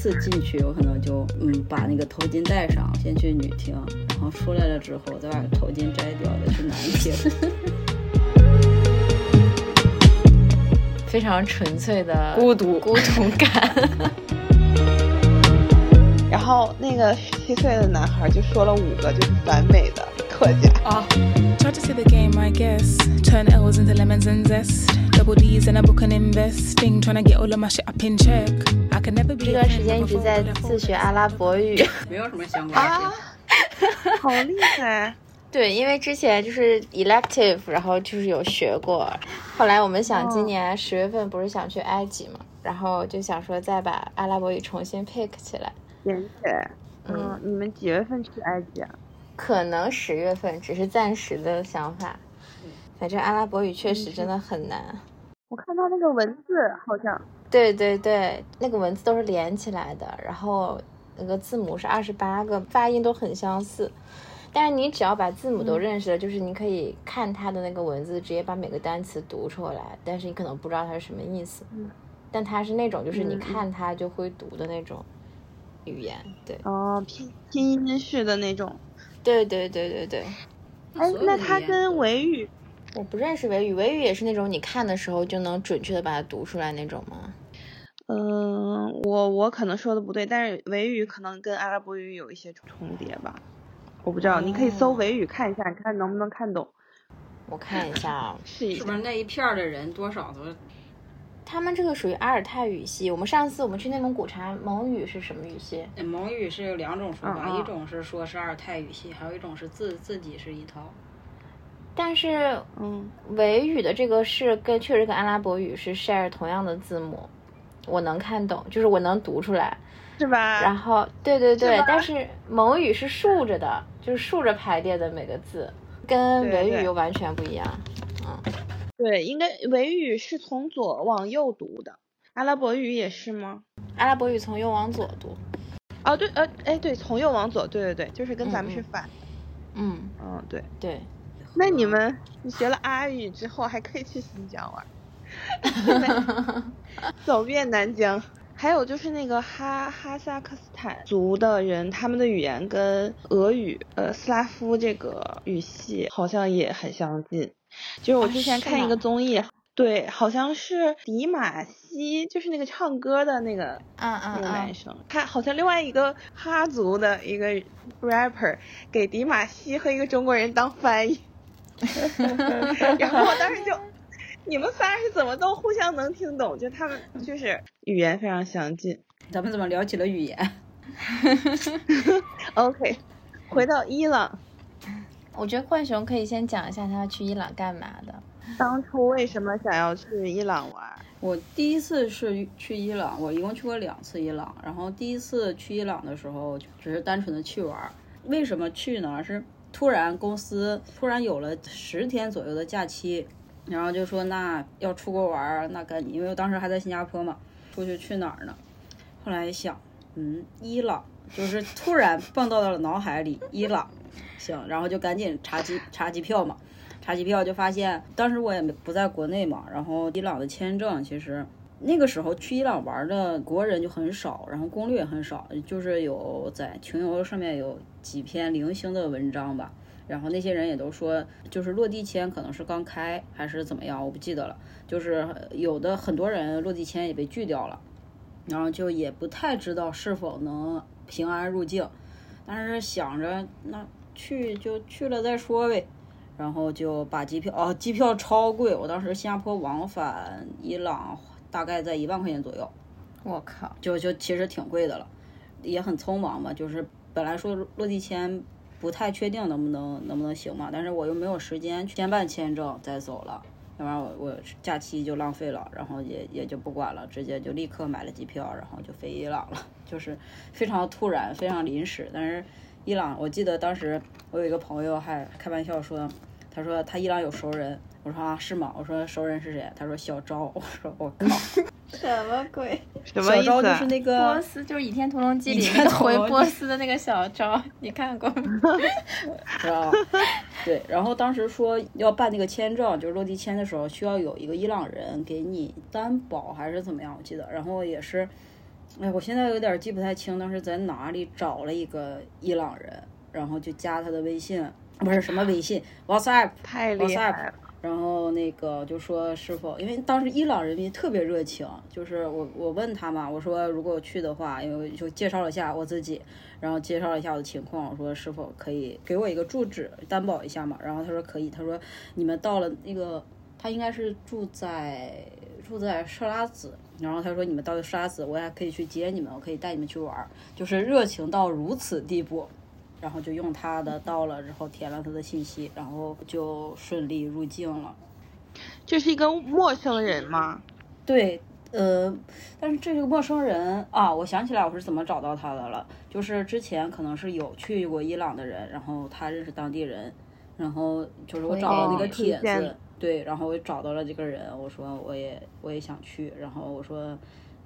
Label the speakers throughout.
Speaker 1: 次进去，我可能就嗯把那个头巾戴上，先去女厅，然后出来了之后再把头巾摘掉，再去男厅。
Speaker 2: 非常纯粹的
Speaker 1: 孤独
Speaker 2: 孤独感。
Speaker 3: 然后那个十七岁的男孩就说了五个就是反美的客家
Speaker 1: 啊。
Speaker 4: Try and a book and investing. Trying to get all of my shit up in check. I can never be.
Speaker 2: 这段时间一直在自学阿拉伯语，
Speaker 1: 没有什么相关
Speaker 3: 啊，好厉害！
Speaker 2: 对，因为之前就是 elective，然后就是有学过，后来我们想今年十月份不是想去埃及嘛，然后就想说再把阿拉伯语重新 pick 起来。
Speaker 3: 妍姐，嗯，你们几月份去埃及啊？
Speaker 2: 可能十月份，只是暂时的想法。反正阿拉伯语确实真的很难。
Speaker 3: 我看到那个文字好像。
Speaker 2: 对对对，那个文字都是连起来的，然后那个字母是二十八个，发音都很相似。但是你只要把字母都认识了，就是你可以看它的那个文字，直接把每个单词读出来。但是你可能不知道它是什么意思。
Speaker 3: 嗯。
Speaker 2: 但它是那种，就是你看它就会读的那种语言。对。
Speaker 3: 哦，拼拼音式的那种。
Speaker 2: 对对对对对。
Speaker 3: 哎，那它跟维语？
Speaker 2: 我不认识维语，维语也是那种你看的时候就能准确的把它读出来那种吗？
Speaker 3: 嗯，我我可能说的不对，但是维语可能跟阿拉伯语有一些重叠吧，我不知道，你可以搜维语看一下，你看能不能看懂。
Speaker 2: 我看一下啊，
Speaker 3: 试一下。
Speaker 1: 是不是那一片的人多少都？
Speaker 2: 他们这个属于阿尔泰语系。我们上次我们去内蒙古查蒙语是什么语系？
Speaker 1: 蒙语是有两种说法，一种是说是阿尔泰语系，还有一种是自自己是一套。
Speaker 2: 但是，
Speaker 3: 嗯，
Speaker 2: 维语的这个是跟确实跟阿拉伯语是 share 同样的字母，我能看懂，就是我能读出来，
Speaker 3: 是吧？
Speaker 2: 然后，对对对，
Speaker 3: 是
Speaker 2: 但是蒙语是竖着的，就是竖着排列的每个字，跟维语又完全不一样。嗯，
Speaker 3: 对，应该维语是从左往右读的，阿拉伯语也是吗？
Speaker 2: 阿拉伯语从右往左读。
Speaker 3: 哦，对，呃，哎，对，从右往左，对对对，就是跟咱们是反的。
Speaker 2: 嗯，
Speaker 3: 嗯，对。
Speaker 2: 对。
Speaker 3: 那你们，你学了阿语之后，还可以去新疆玩，走遍南疆。还有就是那个哈哈萨克斯坦族的人，他们的语言跟俄语、呃斯拉夫这个语系好像也很相近。就是我之前看一个综艺，对，好像是迪玛希，就是那个唱歌的那个
Speaker 2: 嗯嗯
Speaker 3: 那个男生，他好像另外一个哈族的一个 rapper 给迪玛希和一个中国人当翻译。然后我当时就，你们仨是怎么都互相能听懂？就他们就是语言非常相近。
Speaker 1: 咱们怎么聊起了语言？
Speaker 3: OK，回到伊朗，
Speaker 2: 我觉得浣熊可以先讲一下他去伊朗干嘛的。
Speaker 3: 当初为什么想要去伊朗玩？
Speaker 1: 我第一次是去伊朗，我一共去过两次伊朗。然后第一次去伊朗的时候，只是单纯的去玩儿。为什么去呢？是突然公司突然有了十天左右的假期，然后就说那要出国玩，那赶紧，因为我当时还在新加坡嘛，出去去哪儿呢？后来一想，嗯，伊朗，就是突然蹦到了脑海里，伊朗，行，然后就赶紧查机查机票嘛。查机票就发现，当时我也没不在国内嘛，然后伊朗的签证其实那个时候去伊朗玩的国人就很少，然后攻略也很少，就是有在穷游上面有几篇零星的文章吧，然后那些人也都说，就是落地签可能是刚开还是怎么样，我不记得了，就是有的很多人落地签也被拒掉了，然后就也不太知道是否能平安入境，但是想着那去就去了再说呗。然后就把机票哦，机票超贵，我当时新加坡往返伊朗大概在一万块钱左右，
Speaker 2: 我靠，
Speaker 1: 就就其实挺贵的了，也很匆忙嘛，就是本来说落地签不太确定能不能能不能行嘛，但是我又没有时间先办签证再走了，要不然我我假期就浪费了，然后也也就不管了，直接就立刻买了机票，然后就飞伊朗了，就是非常突然，非常临时，但是伊朗我记得当时我有一个朋友还开玩笑说。他说他伊朗有熟人，我说啊是吗？我说熟人是谁？他说小昭，我说我靠，
Speaker 2: 什么鬼？
Speaker 3: 什么意思、啊？
Speaker 1: 小昭就是那个
Speaker 2: 波斯，就是《倚天屠龙记》里那个回波斯的那个小昭，你看过吗？
Speaker 1: 是吧？对，然后当时说要办那个签证，就是落地签的时候需要有一个伊朗人给你担保还是怎么样？我记得，然后也是哎，我现在有点记不太清当时在哪里找了一个伊朗人，然后就加他的微信，不是什么微信，WhatsApp，然后那个就说是否，因为当时伊朗人民特别热情，就是我我问他嘛，我说如果去的话，因为就介绍了一下我自己，然后介绍了一下我的情况，我说是否可以给我一个住址担保一下嘛，然后他说可以，他说你们到了那个他应该是住在住在设拉子，然后他说你们到了设拉子，我还可以去接你们，我可以带你们去玩，就是热情到如此地步。然后就用他的到了然后填了他的信息，然后就顺利入境了。
Speaker 3: 这是一个陌生人吗？
Speaker 1: 对，呃，但是这个陌生人啊，我想起来我是怎么找到他的了，就是之前可能是有去过伊朗的人，然后他认识当地人，然后就是我找到那个帖子，对，然后我找到了这个人，我说我也我也想去，然后我说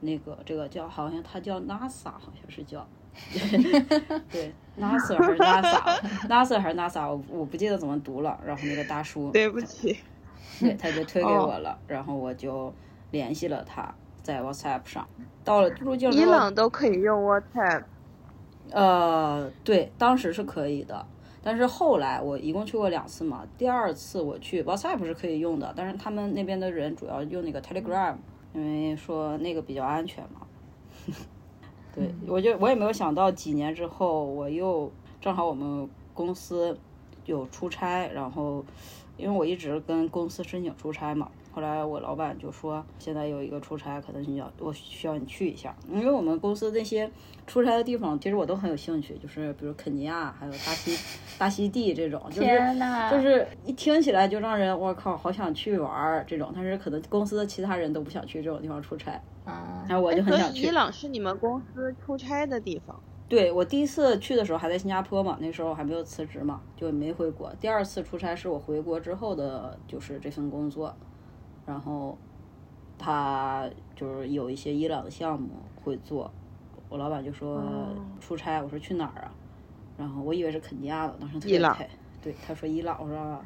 Speaker 1: 那个这个叫好像他叫 NASA，好像是叫。对，NASA 还是 NASA，NASA 还是 NASA，我我不记得怎么读了。然后那个大叔，
Speaker 3: 对不起，
Speaker 1: 对，他就推给我了，然后我就联系了他，在 WhatsApp 上。到了入境
Speaker 3: 伊朗都可以用 WhatsApp。
Speaker 1: 呃，对，当时是可以的，但是后来我一共去过两次嘛，第二次我去 WhatsApp 是可以用的，但是他们那边的人主要用那个 Telegram，因为说那个比较安全嘛。对，我就我也没有想到几年之后，我又正好我们公司有出差，然后因为我一直跟公司申请出差嘛，后来我老板就说现在有一个出差，可能你要我需要你去一下，因为我们公司那些出差的地方，其实我都很有兴趣，就是比如肯尼亚，还有大西大西地这种，就是
Speaker 2: 天呐，
Speaker 1: 就是一听起来就让人我靠好想去玩儿这种，但是可能公司的其他人都不想去这种地方出差，
Speaker 2: 啊，
Speaker 1: 然后我就很想去
Speaker 3: 伊。朗是你们公司出差的地方。
Speaker 1: 对我第一次去的时候还在新加坡嘛，那时候还没有辞职嘛，就没回国。第二次出差是我回国之后的，就是这份工作，然后他就是有一些伊朗的项目会做，我老板就说出差，我说去哪儿啊？然后我以为是肯尼亚的，当时特别开对，他说伊朗，我说啊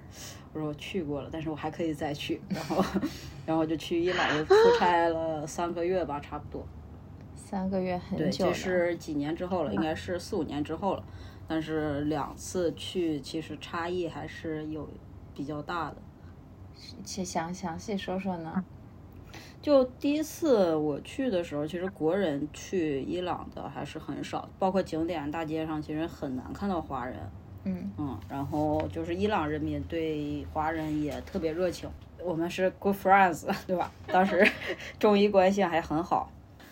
Speaker 1: 我说我去过了，但是我还可以再去，然后 然后就去伊朗就出差了三个月吧，差不多。
Speaker 2: 三个月很，久了。
Speaker 1: 这是几年之后了，应该是四五年之后了。但是两次去，其实差异还是有比较大的。
Speaker 2: 且详详细说说呢？
Speaker 1: 就第一次我去的时候，其实国人去伊朗的还是很少，包括景点大街上，其实很难看到华人。
Speaker 2: 嗯
Speaker 1: 嗯，然后就是伊朗人民对华人也特别热情，我们是 good friends，对吧？当时 中伊关系还很好。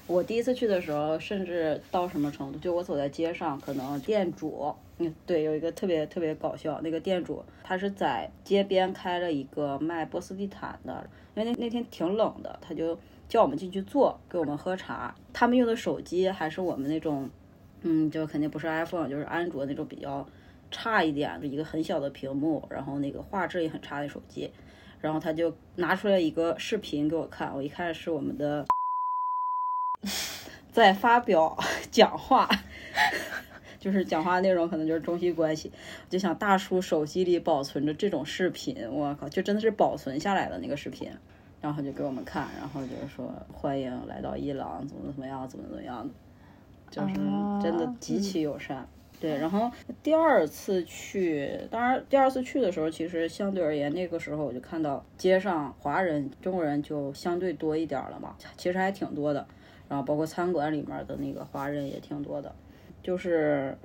Speaker 1: 我第一次去的时候，甚至到什么程度？就我走在街上，可能店主，嗯，对，有一个特别特别搞笑，那个店主他是在街边开了一个卖波斯地毯的，因为那那天挺冷的，他就叫我们进去坐，给我们喝茶。他们用的手机还是我们那种，嗯，就肯定不是 iPhone，就是安卓那种比较差一点的一个很小的屏幕，然后那个画质也很差的手机。然后他就拿出来一个视频给我看，我一看是我们的 在发表 讲话，就是讲话内容可能就是中西关系。我就想大叔手机里保存着这种视频，我靠，就真的是保存下来的那个视频。然后就给我们看，然后就是说欢迎来到伊朗，怎么怎么样，怎么怎么样，就是真的极其友善。对，然后第二次去，当然第二次去的时候，其实相对而言，那个时候我就看到街上华人、中国人就相对多一点了嘛，其实还挺多的。然后包括餐馆里面的那个华人也挺多的，就是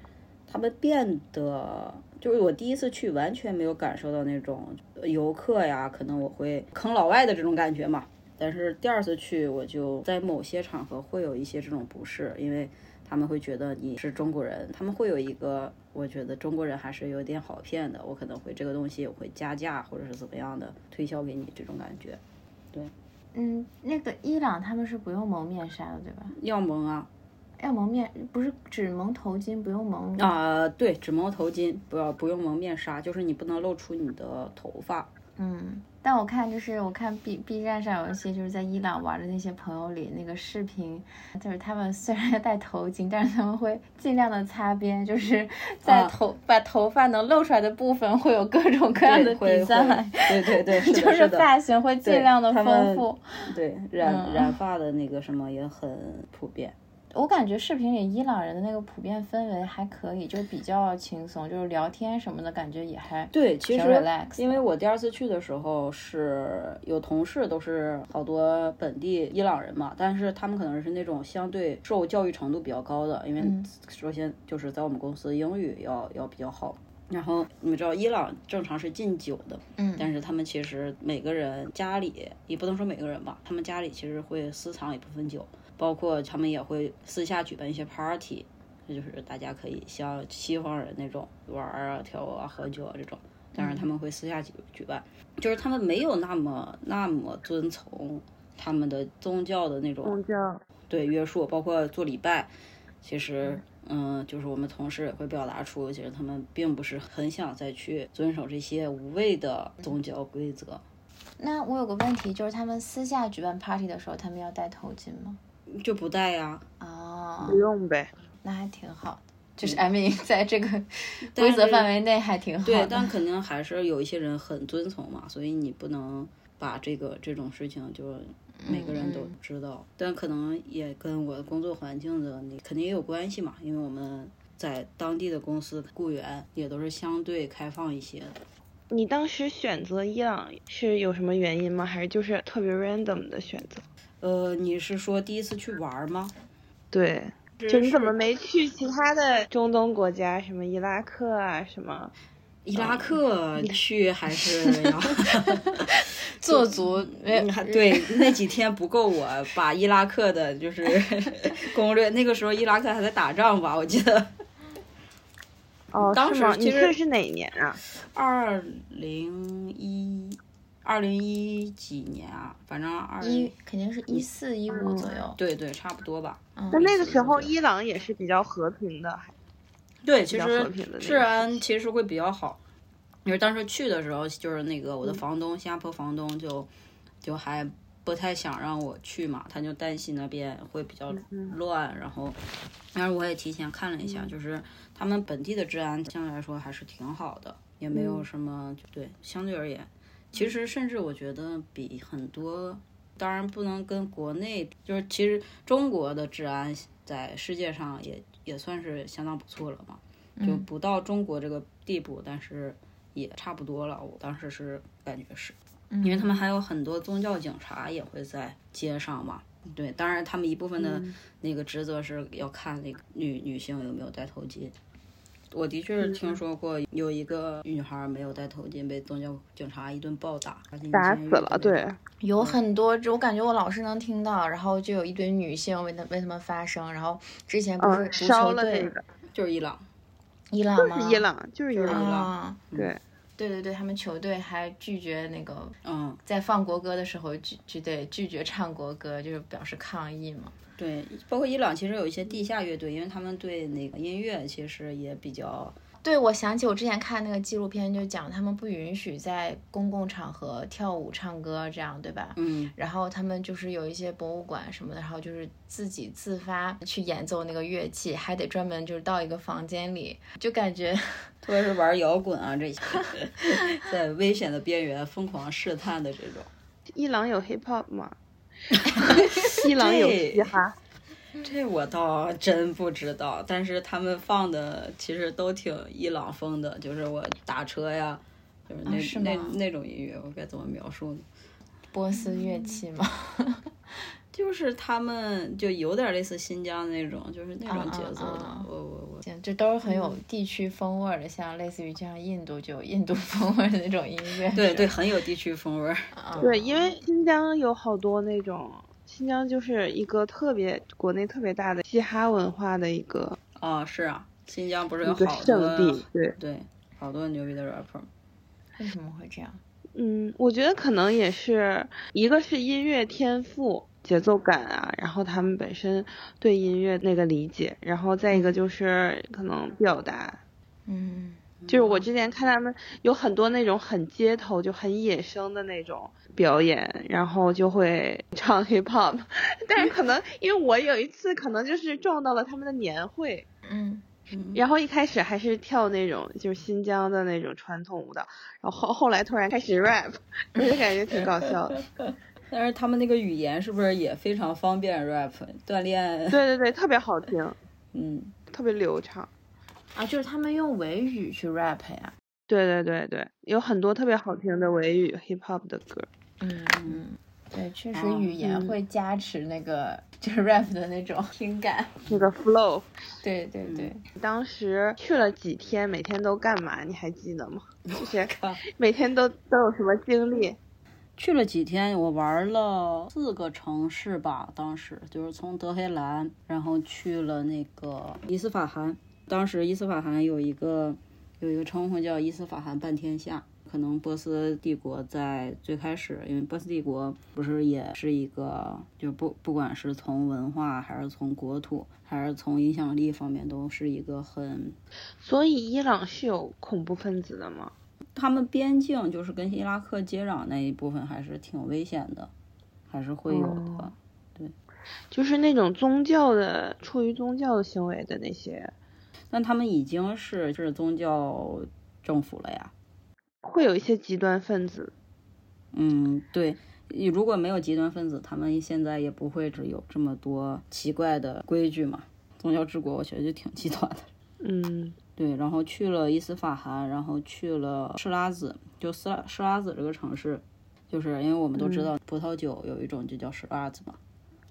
Speaker 1: 他们变得，就是我第一次去完全没有感受到那种游客呀，可能我会坑老外的这种感觉嘛。但是第二次去，我就在某些场合会有一些这种不适，因为他们会觉得你是中国人，他们会有一个，我觉得中国人还是有点好骗的，我可能会这个东西我会加价或者是怎么样的推销给你这种感觉。
Speaker 2: 对嗯，那个伊朗他们是不用蒙面纱的，对吧？
Speaker 1: 要蒙啊
Speaker 2: 要蒙面，不是只蒙头巾，不用蒙。
Speaker 1: 啊、对，只蒙头巾，不要不用蒙面纱，就是你不能露出你的头发。
Speaker 2: 嗯，但我看就是我看 B B 站上有一些就是在伊朗玩的那些朋友里那个视频，就是他们虽然要戴头巾，但是他们会尽量的擦边，就是在
Speaker 1: 啊
Speaker 2: 头、把头发能露出来的部分会有各种各样的
Speaker 1: 对会
Speaker 2: 比赛，
Speaker 1: 会对对对，是
Speaker 2: 就是发型会尽量的丰富。
Speaker 1: 对染、
Speaker 2: 嗯
Speaker 1: 染发的那个什么也很普遍。
Speaker 2: 我感觉视频里伊朗人的那个普遍氛围还可以，就比较轻松，就是聊天什么的感觉也还
Speaker 1: 对，其实
Speaker 2: relax
Speaker 1: 因为我第二次去的时候是有同事都是好多本地伊朗人嘛，但是他们可能是那种相对受教育程度比较高的，因为
Speaker 2: 嗯
Speaker 1: 首先就是在我们公司英语要要比较好。然后你们知道伊朗正常是禁酒的，
Speaker 2: 嗯
Speaker 1: 但是他们其实每个人家里也不能说每个人吧，他们家里其实会私藏一部分酒，包括他们也会私下举办一些 party，这就是大家可以像西方人那种玩儿啊、跳舞啊、喝酒啊这种，但是他们会私下举举办，就是他们没有那么那么遵从他们的宗教的那种
Speaker 3: 宗教
Speaker 1: 对约束，包括做礼拜，其实。嗯，就是我们同事也会表达出，其实他们并不是很想再去遵守这些无谓的宗教规则。
Speaker 2: 那我有个问题，就是他们私下举办 party 的时候，他们要戴头巾吗？
Speaker 1: 就不带呀、
Speaker 2: 哦
Speaker 3: 不，用呗。
Speaker 2: 那还挺好的，就是 I mean 在这个规则范围内还挺好的。
Speaker 1: 对，但肯定还是有一些人很遵从嘛，所以你不能把这个这种事情就每个人都知道。但可能也跟我的工作环境的你肯定也有关系嘛，因为我们在当地的公司雇员也都是相对开放一些的。
Speaker 3: 你当时选择伊朗是有什么原因吗？还是就是特别 random 的选择？
Speaker 1: 呃，你是说第一次去玩吗？
Speaker 3: 对，就你怎么没去其他的中东国家，什么伊拉克啊，什么？
Speaker 1: 伊拉克去 还是要
Speaker 2: 做足，
Speaker 1: 对那几天不够我把伊拉克的就是 攻略，那个时候伊拉克还在打仗吧，我记得
Speaker 3: 哦，
Speaker 1: 当时其实
Speaker 3: 是哪一年啊？
Speaker 1: 二零一二零一几年啊，反正二
Speaker 2: 一
Speaker 1: 零
Speaker 2: 肯定是一四一五左右。
Speaker 1: 对对差不多吧。
Speaker 2: 嗯
Speaker 3: 那那个时候伊朗也是比较和平的，还
Speaker 1: 对，其
Speaker 3: 较
Speaker 1: 实
Speaker 3: 和平的
Speaker 1: 治安其实会比较好。因为当时去的时候，就是那个我
Speaker 3: 嗯
Speaker 1: 的房东，新加坡房东就就还不太想让我去嘛，他就担心那边会比较
Speaker 3: 嗯
Speaker 1: 乱，然后，但是我也提前看了一下，就是他们本地的治安相对来说还是挺好的，也没
Speaker 3: 嗯
Speaker 1: 有什么对，相对而言，其实甚至我觉得比很多，当然不能跟国内，就是其实中国的治安在世界上也也算是相当不错了嘛，就不到中国这个地步，但是也差不多了。我当时是感觉是，因为他们还有很多宗教警察也会在街上嘛。对，当然他们一部分的那个职责是要看那个女女性有没有戴头巾。我的确是听说过有一个女孩没有戴头巾，被宗教警察一顿暴打，
Speaker 3: 打死了。对，
Speaker 2: 有很多，我感觉我老是能听到，然后就有一堆女性为他为他们发声，然后之前不是
Speaker 3: 烧
Speaker 2: 球队
Speaker 3: 了那个，
Speaker 1: 就是伊朗。
Speaker 2: 伊朗吗？
Speaker 3: 就是伊朗，就是伊朗。
Speaker 1: 朗
Speaker 2: 啊，
Speaker 3: 对，
Speaker 2: 对对对，他们球队还拒绝那个
Speaker 1: 嗯，
Speaker 2: 在放国歌的时候拒拒对拒绝唱国歌，就是表示抗议嘛。
Speaker 1: 对，包括伊朗其实有一些地下乐队，因为他们对那个音乐其实也比较
Speaker 2: 对，我想起我之前看那个纪录片，就讲他们不允许在公共场合跳舞、唱歌，这样对吧？
Speaker 1: 嗯，
Speaker 2: 然后他们就是有一些博物馆什么的，然后就是自己自发去演奏那个乐器，还得专门就是到一个房间里，就感觉
Speaker 1: 特别是玩摇滚啊这些，在危险的边缘疯狂试探的这种。
Speaker 3: 伊朗有 hip hop 吗？伊朗有
Speaker 1: 对
Speaker 3: 嘻哈。
Speaker 1: 这我倒真不知道，但是他们放的其实都挺伊朗风的，就是我打车呀，就是那、
Speaker 2: 啊是
Speaker 1: 那那种音乐，我该怎么描述呢？
Speaker 2: 波斯乐器吗。
Speaker 1: 就是他们就有点类似新疆那种，就是那种节奏的。
Speaker 2: 啊啊啊
Speaker 1: 我我我，
Speaker 2: 行，这都是很有地区风味儿的，像类似于就像印度就有印度风味的那种音乐。
Speaker 1: 对对，很有地区风味。
Speaker 2: 啊
Speaker 3: 对，因为新疆有好多那种，新疆就是一个特别国内特别大的嘻哈文化的一个
Speaker 1: 啊，是啊，新疆不是有
Speaker 3: 一个
Speaker 1: 好
Speaker 3: 圣
Speaker 1: 多
Speaker 3: 地。对，
Speaker 1: 对好多牛逼的 rapper。
Speaker 2: 为什么会这样？
Speaker 3: 嗯，我觉得可能也是一个是音乐天赋。节奏感啊，然后他们本身对音乐那个理解，然后再一个就是可能表达，
Speaker 2: 嗯，
Speaker 3: 就是我之前看他们有很多那种很街头就很野生的那种表演，然后就会 唱 hip hop，但是可能因为我有一次可能就是撞到了他们的年会，
Speaker 2: 嗯，
Speaker 3: 然后一开始还是跳那种就是新疆的那种传统舞蹈，然后后后来突然开始 rap，我就感觉挺搞笑的。
Speaker 1: 但是他们那个语言是不是也非常方便 rap 锻炼？
Speaker 3: 对对对，特别好听，
Speaker 1: 嗯，
Speaker 3: 特别流畅。
Speaker 2: 啊，就是他们用维语去 rap 呀。
Speaker 3: 对对对对，有很多特别好听的维语 hip hop 的歌。
Speaker 2: 嗯嗯，对，确实
Speaker 1: 哦
Speaker 2: 语言
Speaker 3: 嗯
Speaker 2: 会加持那个就是 rap 的那种 听感。
Speaker 3: 那个 flow，
Speaker 2: 对对对，
Speaker 3: 当时去了几天，每天都干嘛？你还记得吗？就是每天都都有什么经历？
Speaker 1: 去了几天，我玩了四个城市吧。当时就是从德黑兰，然后去了那个伊斯法罕。当时伊斯法罕有一个有一个称呼叫伊斯法罕半天下。可能波斯帝国在最开始，因为波斯帝国不是也是一个，就不不管是从文化还是从国土还是从影响力方面，都是一个很
Speaker 3: 所以伊朗是有恐怖分子的吗？
Speaker 1: 他们边境就是跟伊拉克接壤那一部分还是挺危险的，还是会有的。
Speaker 3: 对就是那种宗教的，出于宗教的行为的那些，
Speaker 1: 但他们已经是是宗教政府了呀。
Speaker 3: 会有一些极端分子。
Speaker 1: 嗯，对，如果没有极端分子，他们现在也不会只有这么多奇怪的规矩嘛。宗教治国，我觉得就挺极端的。
Speaker 3: 嗯，
Speaker 1: 对，然后去了伊斯法罕，然后去了施拉子，就斯拉施拉子这个城市，就是因为我们都知道葡萄酒有一种就叫施拉子嘛。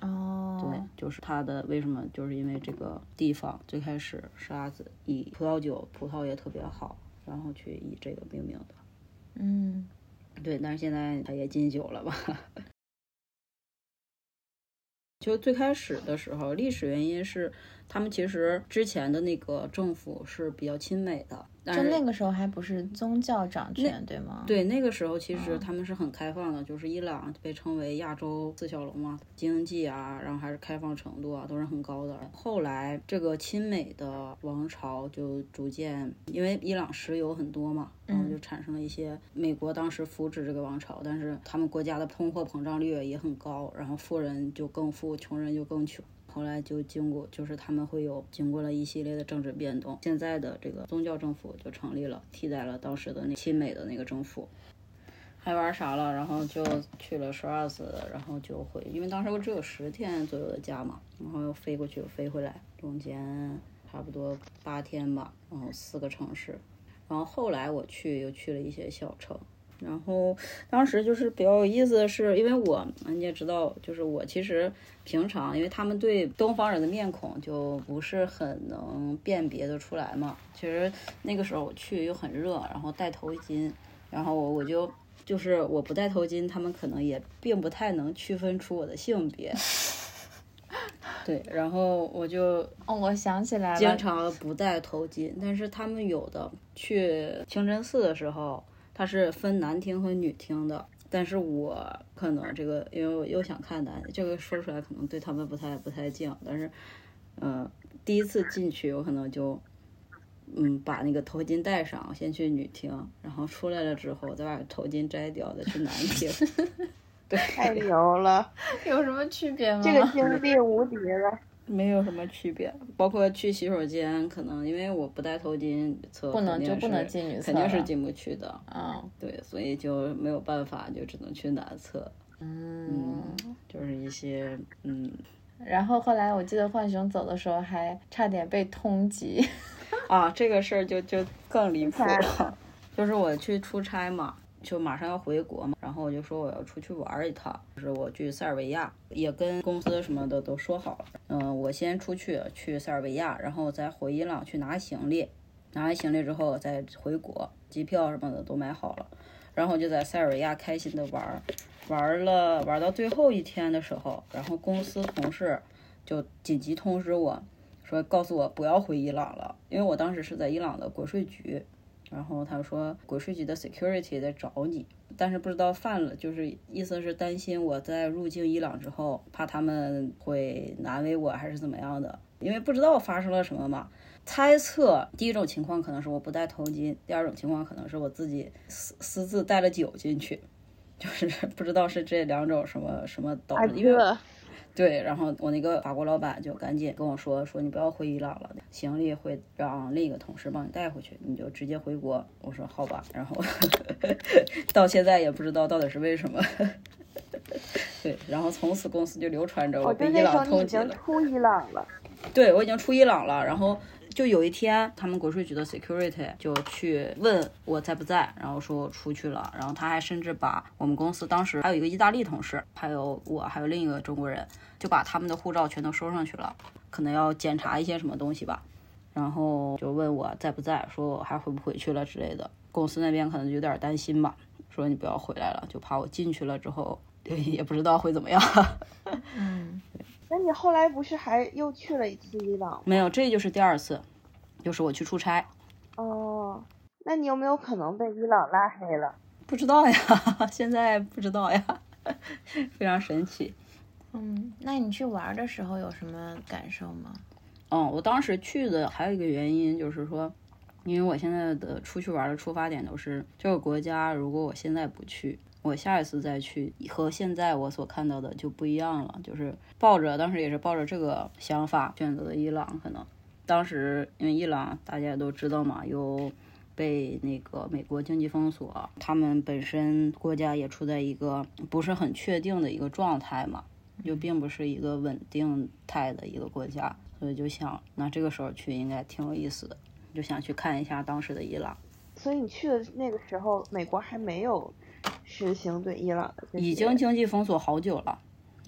Speaker 2: 哦，
Speaker 1: 对，就是它的为什么？就是因为这个地方最开始沙子以葡萄酒，葡萄也特别好，然后去以这个命名的。
Speaker 2: 嗯，
Speaker 1: 对，但是现在它也禁酒了吧？就最开始的时候，历史原因是他们其实之前的那个政府是比较亲美的，但
Speaker 2: 就那个时候还不是宗教掌权，对吗？，
Speaker 1: 对，那个时候其实
Speaker 2: 嗯
Speaker 1: 他们是很开放的，就是伊朗被称为亚洲四小龙嘛，经济啊，然后还是开放程度啊，都是很高的。后来这个亲美的王朝就逐渐，因为伊朗石油很多嘛，然后就产生了一些美国当时扶持这个王朝，但是他们国家的通货膨胀率也很高，然后富人就更富，穷人就更穷。后来就经过，就是他们会有经过了一系列的政治变动，现在的这个宗教政府就成立了，替代了当时的那亲美的那个政府。还玩啥了？然后就去了十二次，然后就回，因为当时我只有十天左右的假嘛，然后又飞过去又飞回来，中间差不多八天吧，然后四个城市，然后后来我去又去了一些小城，然后当时就是比较有意思的是，因为我你也知道，就是我其实平常因为他们对东方人的面孔就不是很能辨别的出来嘛，其实那个时候我去又很热，然后戴头巾，然后我我就。就是我不戴头巾，他们可能也并不太能区分出我的性别。对，然后我就
Speaker 2: 哦，我想起来了，
Speaker 1: 经常不戴头巾，但是他们有的去清真寺的时候，它是分男厅和女厅的。但是我可能这个，因为我又想看男，这个说出来可能对他们不太不太敬，但是，嗯、第一次进去我可能就，嗯，把那个头巾戴上，先去女厅，然后出来了之后再把头巾摘掉，再去男厅。对，
Speaker 3: 太牛了，
Speaker 2: 有什么区别吗？
Speaker 3: 这个经历无敌了。
Speaker 1: 没有什么区别，包括去洗手间，可能因为我不戴头巾，女厕
Speaker 2: 不能就不能
Speaker 1: 是
Speaker 2: 进女厕
Speaker 1: 肯定是进不去的。
Speaker 2: 嗯
Speaker 1: 对，所以就没有办法，就只能去男厕。
Speaker 2: 嗯。
Speaker 1: 就是一些嗯
Speaker 2: 然后后来我记得浣熊走的时候还差点被通缉。
Speaker 1: 啊，这个事儿就就更离谱了。就是我去出差嘛，就马上要回国嘛，然后我就说我要出去玩一趟，就是我去塞尔维亚，也跟公司什么的都说好了。嗯，我先出去去塞尔维亚，然后再回伊朗去拿行李，拿完行李之后再回国，机票什么的都买好了，然后就在塞尔维亚开心的玩，玩了玩到最后一天的时候，然后公司同事就紧急通知我说，告诉我不要回伊朗了，因为我当时是在伊朗的国税局，然后他说国税局的 security 在找你，但是不知道犯了，就是意思是担心我在入境伊朗之后，怕他们会难为我还是怎么样的，因为不知道发生了什么嘛。猜测第一种情况可能是我不戴头巾，第二种情况可能是我自己私私自带了酒进去，就是不知道是这两种什么什么导，致，因为对，然后我那个法国老板就赶紧跟我说，说你不要回伊朗了，行李会让另一个同事帮你带回去，你就直接回国。我说好吧，然后 到现在也不知道到底是为什么。对，然后从此公司就流传着
Speaker 3: 哦，
Speaker 1: 我被伊
Speaker 3: 就那时候
Speaker 1: 朗
Speaker 3: 你已经
Speaker 1: 通缉了。
Speaker 3: 出伊朗了。
Speaker 1: 对，我已经出伊朗了，然后就有一天，他们国税局的 security 就去问我在不在，然后说我出去了，然后他还甚至把我们公司当时还有一个意大利同事，还有我，还有另一个中国人，就把他们的护照全都收上去了，可能要检查一些什么东西吧，然后就问我在不在，说我还回不回去了之类的，公司那边可能有点担心吧，说你不要回来了，就怕我进去了之后。也不知道会怎么样，嗯。
Speaker 3: 那你后来不是还又去了一次伊朗？
Speaker 1: 没有，这就是第二次，就是我去出差，
Speaker 3: 哦，那你有没有可能被伊朗拉黑了？
Speaker 1: 不知道呀，现在不知道呀，非常神奇。
Speaker 2: 嗯，那你去玩的时候有什么感受吗？
Speaker 1: 嗯，我当时去的还有一个原因就是说，因为我现在的出去玩的出发点都是这个国家，如果我现在不去，我下一次再去和现在我所看到的就不一样了。就是抱着当时也是抱着这个想法选择的伊朗，可能当时因为伊朗大家也都知道嘛，有。被那个美国经济封锁，他们本身国家也处在一个不是很确定的一个状态嘛，就并不是一个稳定态的一个国家，所以就想，那这个时候去应该挺有意思的，就想去看一下当时的伊朗。
Speaker 3: 所以你去的那个时候，美国还没有实行对伊朗的，
Speaker 1: 已经经济封锁好久了，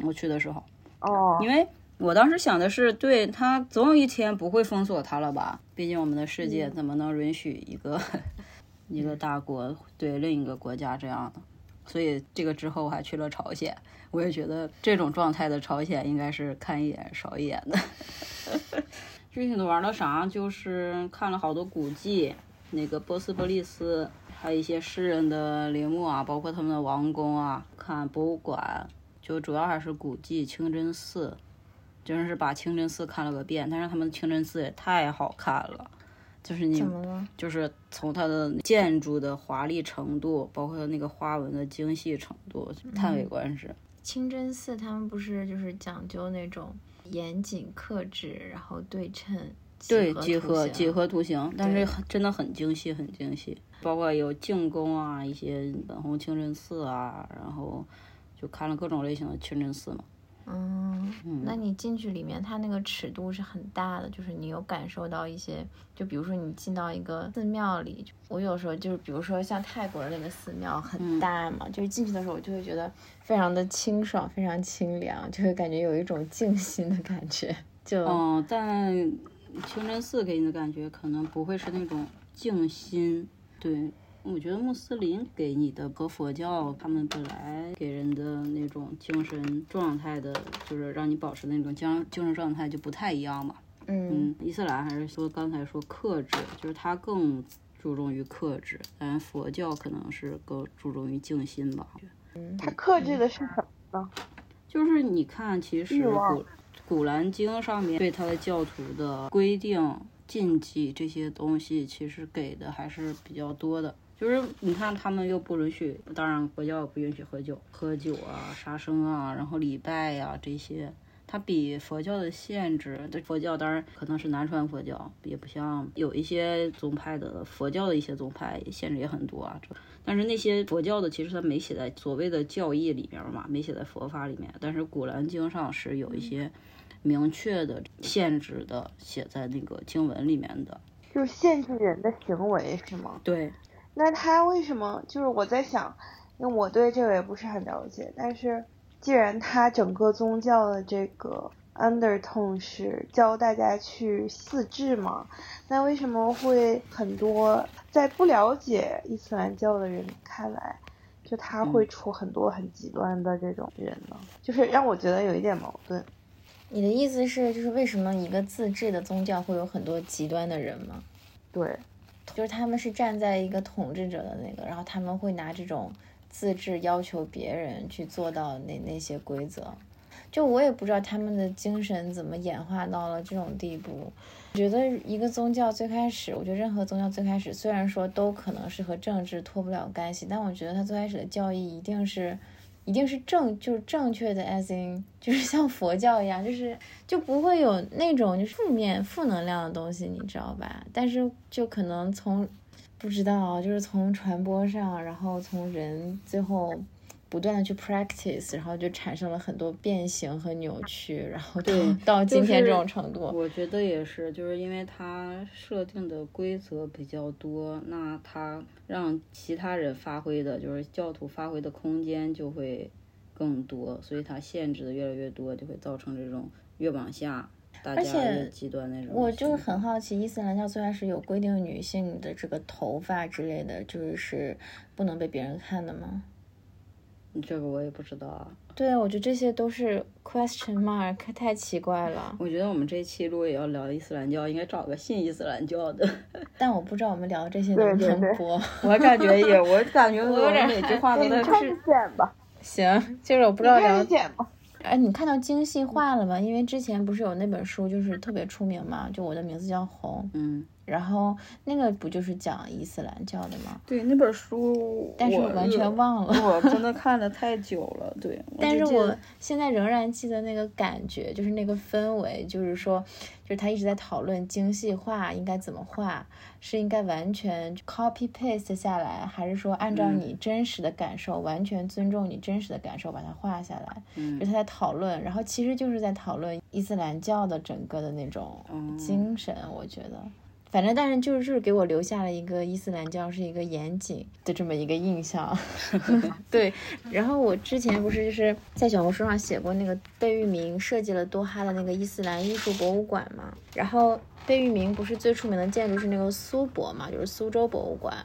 Speaker 1: 我去的时候，
Speaker 3: 哦，
Speaker 1: 因为我当时想的是，对他总有一天不会封锁他了吧？毕竟我们的世界怎么能允许一个、一个大国对另一个国家这样的？所以这个之后还去了朝鲜，我也觉得这种状态的朝鲜应该是看一眼少一眼的。具体的玩了啥？就是看了好多古迹，那个波斯波利斯，还有一些诗人的陵墓啊，包括他们的王宫啊，看博物馆，就主要还是古迹清真寺。真是把清真寺看了个遍，但是他们的清真寺也太好看了，就是你
Speaker 2: 怎么了？
Speaker 1: 就是从它的建筑的华丽程度，包括那个花纹的精细程度，叹为观止。
Speaker 2: 清真寺他们不是就是讲究那种严谨克制，然后对称，
Speaker 1: 对，
Speaker 2: 几
Speaker 1: 几何几何图形，但是很真的很精细，很精细，包括有净宫啊，一些本红清真寺啊，然后就看了各种类型的清真寺嘛。
Speaker 2: 嗯，那你进去里面，它那个尺度是很大的，就是你有感受到一些，就比如说你进到一个寺庙里，我有时候就是比如说像泰国的那个寺庙很大嘛，就是进去的时候我就会觉得非常的清爽，非常清凉，就会感觉有一种静心的感觉。就
Speaker 1: 嗯，但清真寺给你的感觉可能不会是那种静心，对。我觉得穆斯林给你的和佛教他们本来给人的那种精神状态的，就是让你保持那种精精神状态就不太一样嘛。
Speaker 2: 嗯
Speaker 1: 嗯，伊斯兰还是说刚才说克制，就是他更注重于克制，但佛教可能是更注重于静心吧。
Speaker 2: 嗯，
Speaker 3: 它克制的是什么呢？
Speaker 1: 就是你看，其实
Speaker 3: 欲望
Speaker 1: 古古兰经上面对他的教徒的规定、禁忌这些东西，其实给的还是比较多的。就是你看，他们又不允许，当然佛教不允许喝酒、喝酒啊、杀生啊，然后礼拜呀、这些，它比佛教的限制，这佛教当然可能是南传佛教，也不像有一些宗派的佛教的一些宗派限制也很多啊。但是那些佛教的其实它没写在所谓的教义里面嘛，没写在佛法里面，但是古兰经上是有一些明确的限制的，写在那个经文里面的。
Speaker 3: 就是限制人的行为是吗？
Speaker 1: 对，
Speaker 3: 那他为什么？就是我在想，因为我对这个也不是很了解，但是既然他整个宗教的这个 undertone 是教大家去自治嘛，那为什么会很多在不了解伊斯兰教的人看来，就他会出很多很极端的这种人呢？就是让我觉得有一点矛盾。
Speaker 2: 你的意思是，就是为什么一个自治的宗教会有很多极端的人吗？
Speaker 3: 对，
Speaker 2: 就是他们是站在一个统治者的那个，然后他们会拿这种自治要求别人去做到那那些规则。就我也不知道他们的精神怎么演化到了这种地步。我觉得一个宗教最开始，我觉得任何宗教最开始虽然说都可能是和政治脱不了干系，但我觉得它最开始的教义一定是。一定是正就是正确的，as in 就是像佛教一样，就是就不会有那种就负面负能量的东西，你知道吧？但是就可能从不知道，就是从传播上，然后从人最后不断的去 practice，然后就产生了很多变形和扭曲，然后到
Speaker 1: 对
Speaker 2: 到今天这种程度。
Speaker 1: 我觉得也是，就是因为它设定的规则比较多，那它让其他人发挥的，就是教徒发挥的空间就会更多，所以它限制的越来越多，就会造成这种越往下大家
Speaker 2: 而且
Speaker 1: 越极端那种。
Speaker 2: 我就是很好奇，伊斯兰教最开始有规定女性的这个头发之类的，就是不能被别人看的吗？
Speaker 1: 这个我也不知道啊。
Speaker 2: 对啊，我觉得这些都是 question mark，太奇怪了。
Speaker 1: 我觉得我们这一期如果也要聊伊斯兰教，应该找个信伊斯兰教的。
Speaker 2: 但我不知道我们聊的这些能不能播。
Speaker 1: 我感觉也，我感觉
Speaker 2: 我有点
Speaker 1: 每句话都在
Speaker 3: 你看着剪吧，
Speaker 2: 行，就是我不知道聊
Speaker 3: 你看着。剪吧。
Speaker 2: 哎，你看到精细化了吗？因为之前不是有那本书，就是特别出名嘛，就我的名字叫红，
Speaker 1: 嗯，
Speaker 2: 然后那个不就是讲伊斯兰教的吗？
Speaker 1: 对那本书，
Speaker 2: 但是
Speaker 1: 我
Speaker 2: 完全忘了。
Speaker 1: 我真的 看的太久了，对。
Speaker 2: 但是我现在仍然记得那个感觉，就是那个氛围，就是说，就是他一直在讨论精细化应该怎么画，是应该完全 copy paste 下来，还是说按照
Speaker 1: 嗯
Speaker 2: 你真实的感受，完全尊重你真实的感受把它画下来？
Speaker 1: 嗯
Speaker 2: 就他在讨论，然后其实就是在讨论伊斯兰教的整个的那种
Speaker 1: 嗯
Speaker 2: 精神，我觉得。反正，但是就是给我留下了一个伊斯兰教是一个严谨的这么一个印象。对，然后我之前不是就是在小红书上写过那个贝聿铭设计了多哈的那个伊斯兰艺术博物馆嘛，然后贝聿铭不是最出名的建筑是那个苏博嘛，就是苏州博物馆。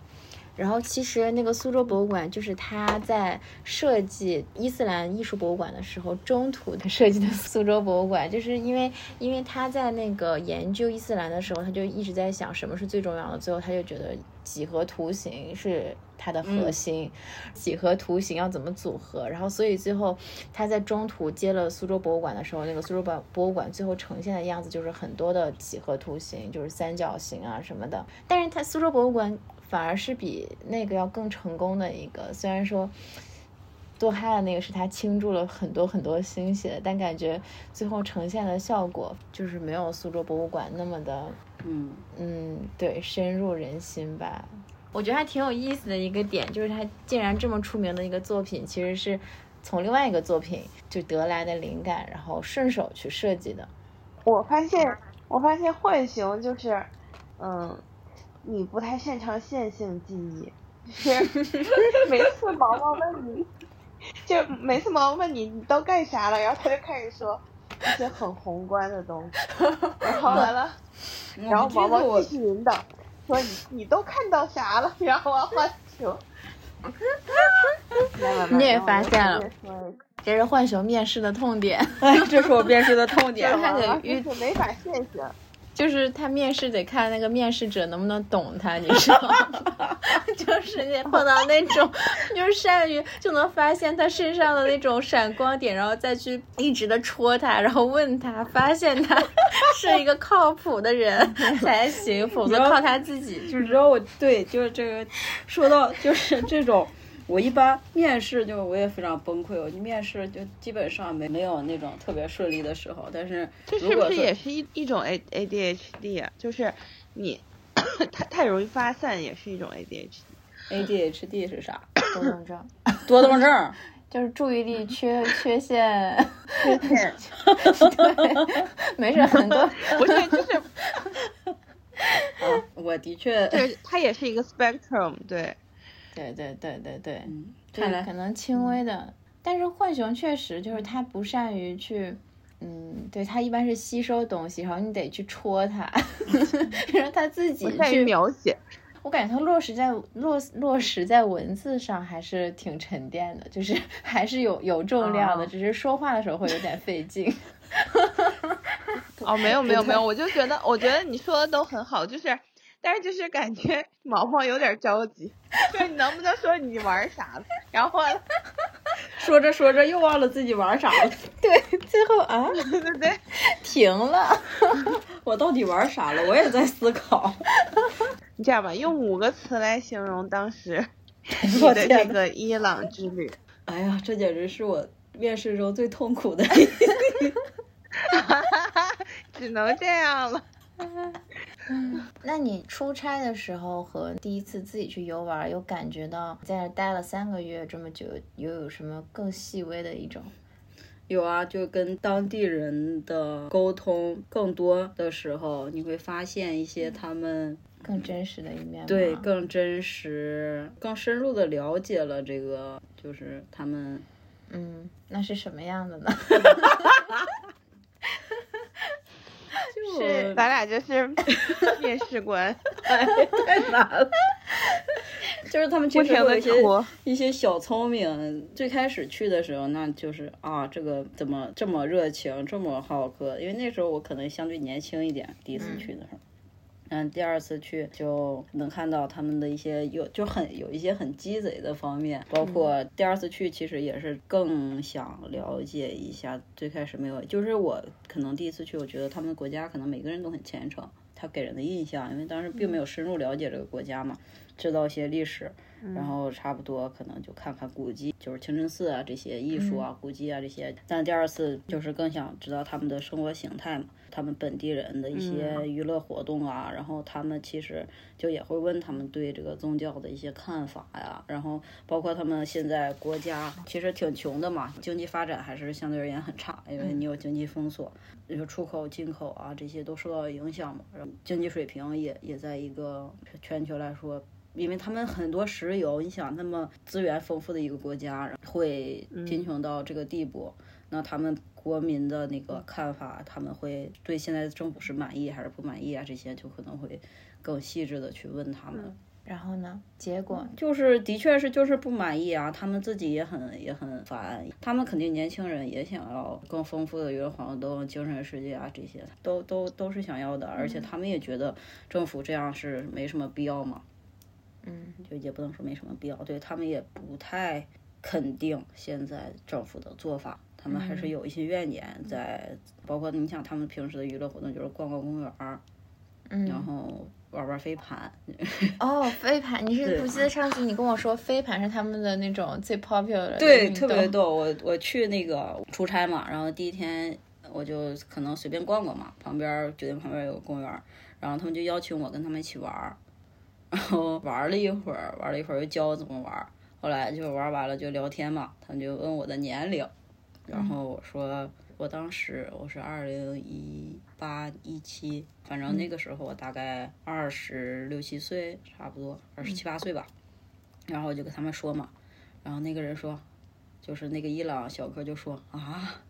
Speaker 2: 然后其实那个苏州博物馆就是他在设计伊斯兰艺术博物馆的时候中途他设计的苏州博物馆，就是因为因为他在那个研究伊斯兰的时候，他就一直在想什么是最重要的，最后他就觉得几何图形是它的核心，几何图形要怎么组合，然后所以最后他在中途接了苏州博物馆的时候，那个苏州博博物馆最后呈现的样子就是很多的几何图形，就是三角形啊什么的，但是他苏州博物馆。反而是比那个要更成功的一个，虽然说多哈的那个是他倾注了很多很多心血，但感觉最后呈现的效果就是没有苏州博物馆那么的，
Speaker 1: 嗯
Speaker 2: 嗯，对，深入人心吧。我觉得还挺有意思的一个点，就是他竟然这么出名的一个作品，其实是从另外一个作品就得来的灵感，然后顺手去设计的。
Speaker 3: 我发现，我发现浣熊就是，嗯，你不太擅长线性记忆，就是每次毛毛问你，就每次毛毛问你你都干啥了，然后他就开始说一些很宏观的东西，然后完了，然后毛毛继续引导，说你你都看到啥了，然后我浣熊。
Speaker 2: 你也发现了这是浣熊面试的痛点，
Speaker 1: 哎，这是我面试的痛点
Speaker 2: 就是他
Speaker 1: 了。
Speaker 2: 得遇
Speaker 3: 就是没法线性。
Speaker 2: 就是他面试得看那个面试者能不能懂他，你知道吗？就是你碰到那种就是善于就能发现他身上的那种闪光点，然后再去一直的戳他，然后问他，发现他 是一个靠谱的人才行，否则靠他自己
Speaker 1: 就知道我对，就是这个，说到就是这种，我一般面试就我也非常崩溃，我面试就基本上没没有那种特别顺利的时候，但是
Speaker 3: 这是不
Speaker 1: 如果说
Speaker 3: 是也是一一种 A A D H D 啊？就是你太太容易发散，也是一种 A D H D。
Speaker 1: ADHD 是啥？
Speaker 2: 多动症，
Speaker 1: 多动症。
Speaker 2: 就是注意力缺缺陷。
Speaker 3: 缺陷，
Speaker 2: 对，没事，很多
Speaker 3: 不是，就是
Speaker 1: 我的确，
Speaker 3: 对，它也是一个 spectrum，对。
Speaker 2: 对对对对对，
Speaker 1: 看来
Speaker 2: 可能轻微的，但是浣熊确实就是它不善于去，嗯，对，它一般是吸收东西，然后你得去戳它，让它自己去。
Speaker 3: 描写，
Speaker 2: 我感觉它落实在落落实在文字上还是挺沉淀的，就是 还是有有重量的，
Speaker 3: 哦
Speaker 2: 只是说话的时候会有点费劲。
Speaker 3: 哦，没有没有没有，我就觉得，我觉得你说的都很好，就是，但是就是感觉毛毛有点着急，就是你能不能说你玩啥了？然后
Speaker 1: 说着说着又忘了自己玩啥了，
Speaker 2: 对，最后啊
Speaker 3: 对对对，
Speaker 2: 停了。
Speaker 1: 我到底玩啥了？我也在思考。
Speaker 3: 你这样吧，用五个词来形容当时你
Speaker 1: 我
Speaker 3: 的这个伊朗之旅。
Speaker 1: 哎呀，这简直是我面试中最痛苦的一。
Speaker 3: 只能这样了。
Speaker 2: 那你出差的时候和第一次自己去游玩，有感觉到在那待了三个月这么久，又有什么更细微的一种？
Speaker 1: 有啊，就跟当地人的沟通更多的时候，你会发现一些他们
Speaker 2: 更真实的一面。
Speaker 1: 对更真实、更深入的了解了这个，就是他们
Speaker 2: 嗯，那是什么样的呢？
Speaker 1: 就是
Speaker 3: 咱俩就是 面试官，
Speaker 1: 太难了。就是他们其
Speaker 3: 不停的
Speaker 1: 实会有一些。一些小聪明。最开始去的时候，那就是啊，这个怎么这么热情，这么好客？因为那时候我可能相对年轻一点，第一次去的时候。嗯，第二次去就能看到他们的一些有就很有一些很鸡贼的方面，包括第二次去其实也是更想了解一下。最开始没有，就是我可能第一次去，我觉得他们国家可能每个人都很虔诚，他给人的印象，因为当时并没有深入了解这个国家嘛，知道一些历史，然后差不多可能就看看古迹，就是清真寺啊这些艺术啊、古迹啊这些。但第二次就是更想知道他们的生活形态嘛，他们本地人的一些娱乐活动啊，然后他们其实就也会问他们对这个宗教的一些看法呀，然后包括他们现在国家其实挺穷的嘛，经济发展还是相对而言很差，因为你有经济封锁，你说出口、进口啊这些都受到影响嘛，然后经济水平也也在一个全球来说。因为他们很多石油，你想那么资源丰富的一个国家，会贫穷到这个地步，那他们国民的那个看法，他们会对现在的政府是满意还是不满意啊？这些就可能会更细致的去问他们。
Speaker 2: 然后呢？结果
Speaker 1: 就是的确是就是不满意啊，他们自己也很也很烦，他们肯定年轻人也想要更丰富的娱乐活动、精神世界啊，这些都都都是想要的，而且他们也觉得政府这样是没什么必要嘛。
Speaker 2: 嗯，
Speaker 1: 就也不能说没什么必要，对他们也不太肯定现在政府的做法，他们还是有一些怨念在，包括你想他们平时的娱乐活动就是逛逛公园儿，
Speaker 2: 嗯
Speaker 1: 然后玩玩飞盘，
Speaker 2: 哦，飞盘，你是不记得上次你跟我说飞盘是他们的那种最 popular 的
Speaker 1: 对，特别
Speaker 2: 动
Speaker 1: 逗。我我去那个出差嘛，然后第一天我就可能随便逛逛嘛，旁边儿酒店旁边有个公园儿，然后他们就邀请我跟他们一起玩儿，然后玩了一会儿，玩了一会儿又教我怎么玩儿，后来就玩完了就聊天嘛，他们就问我的年龄，然后我说我当时我是二零一八一七，反正那个时候我大概二十六七岁，差不多二十七八岁吧，然后我就跟他们说嘛，然后那个人说，就是那个伊朗小哥就说啊，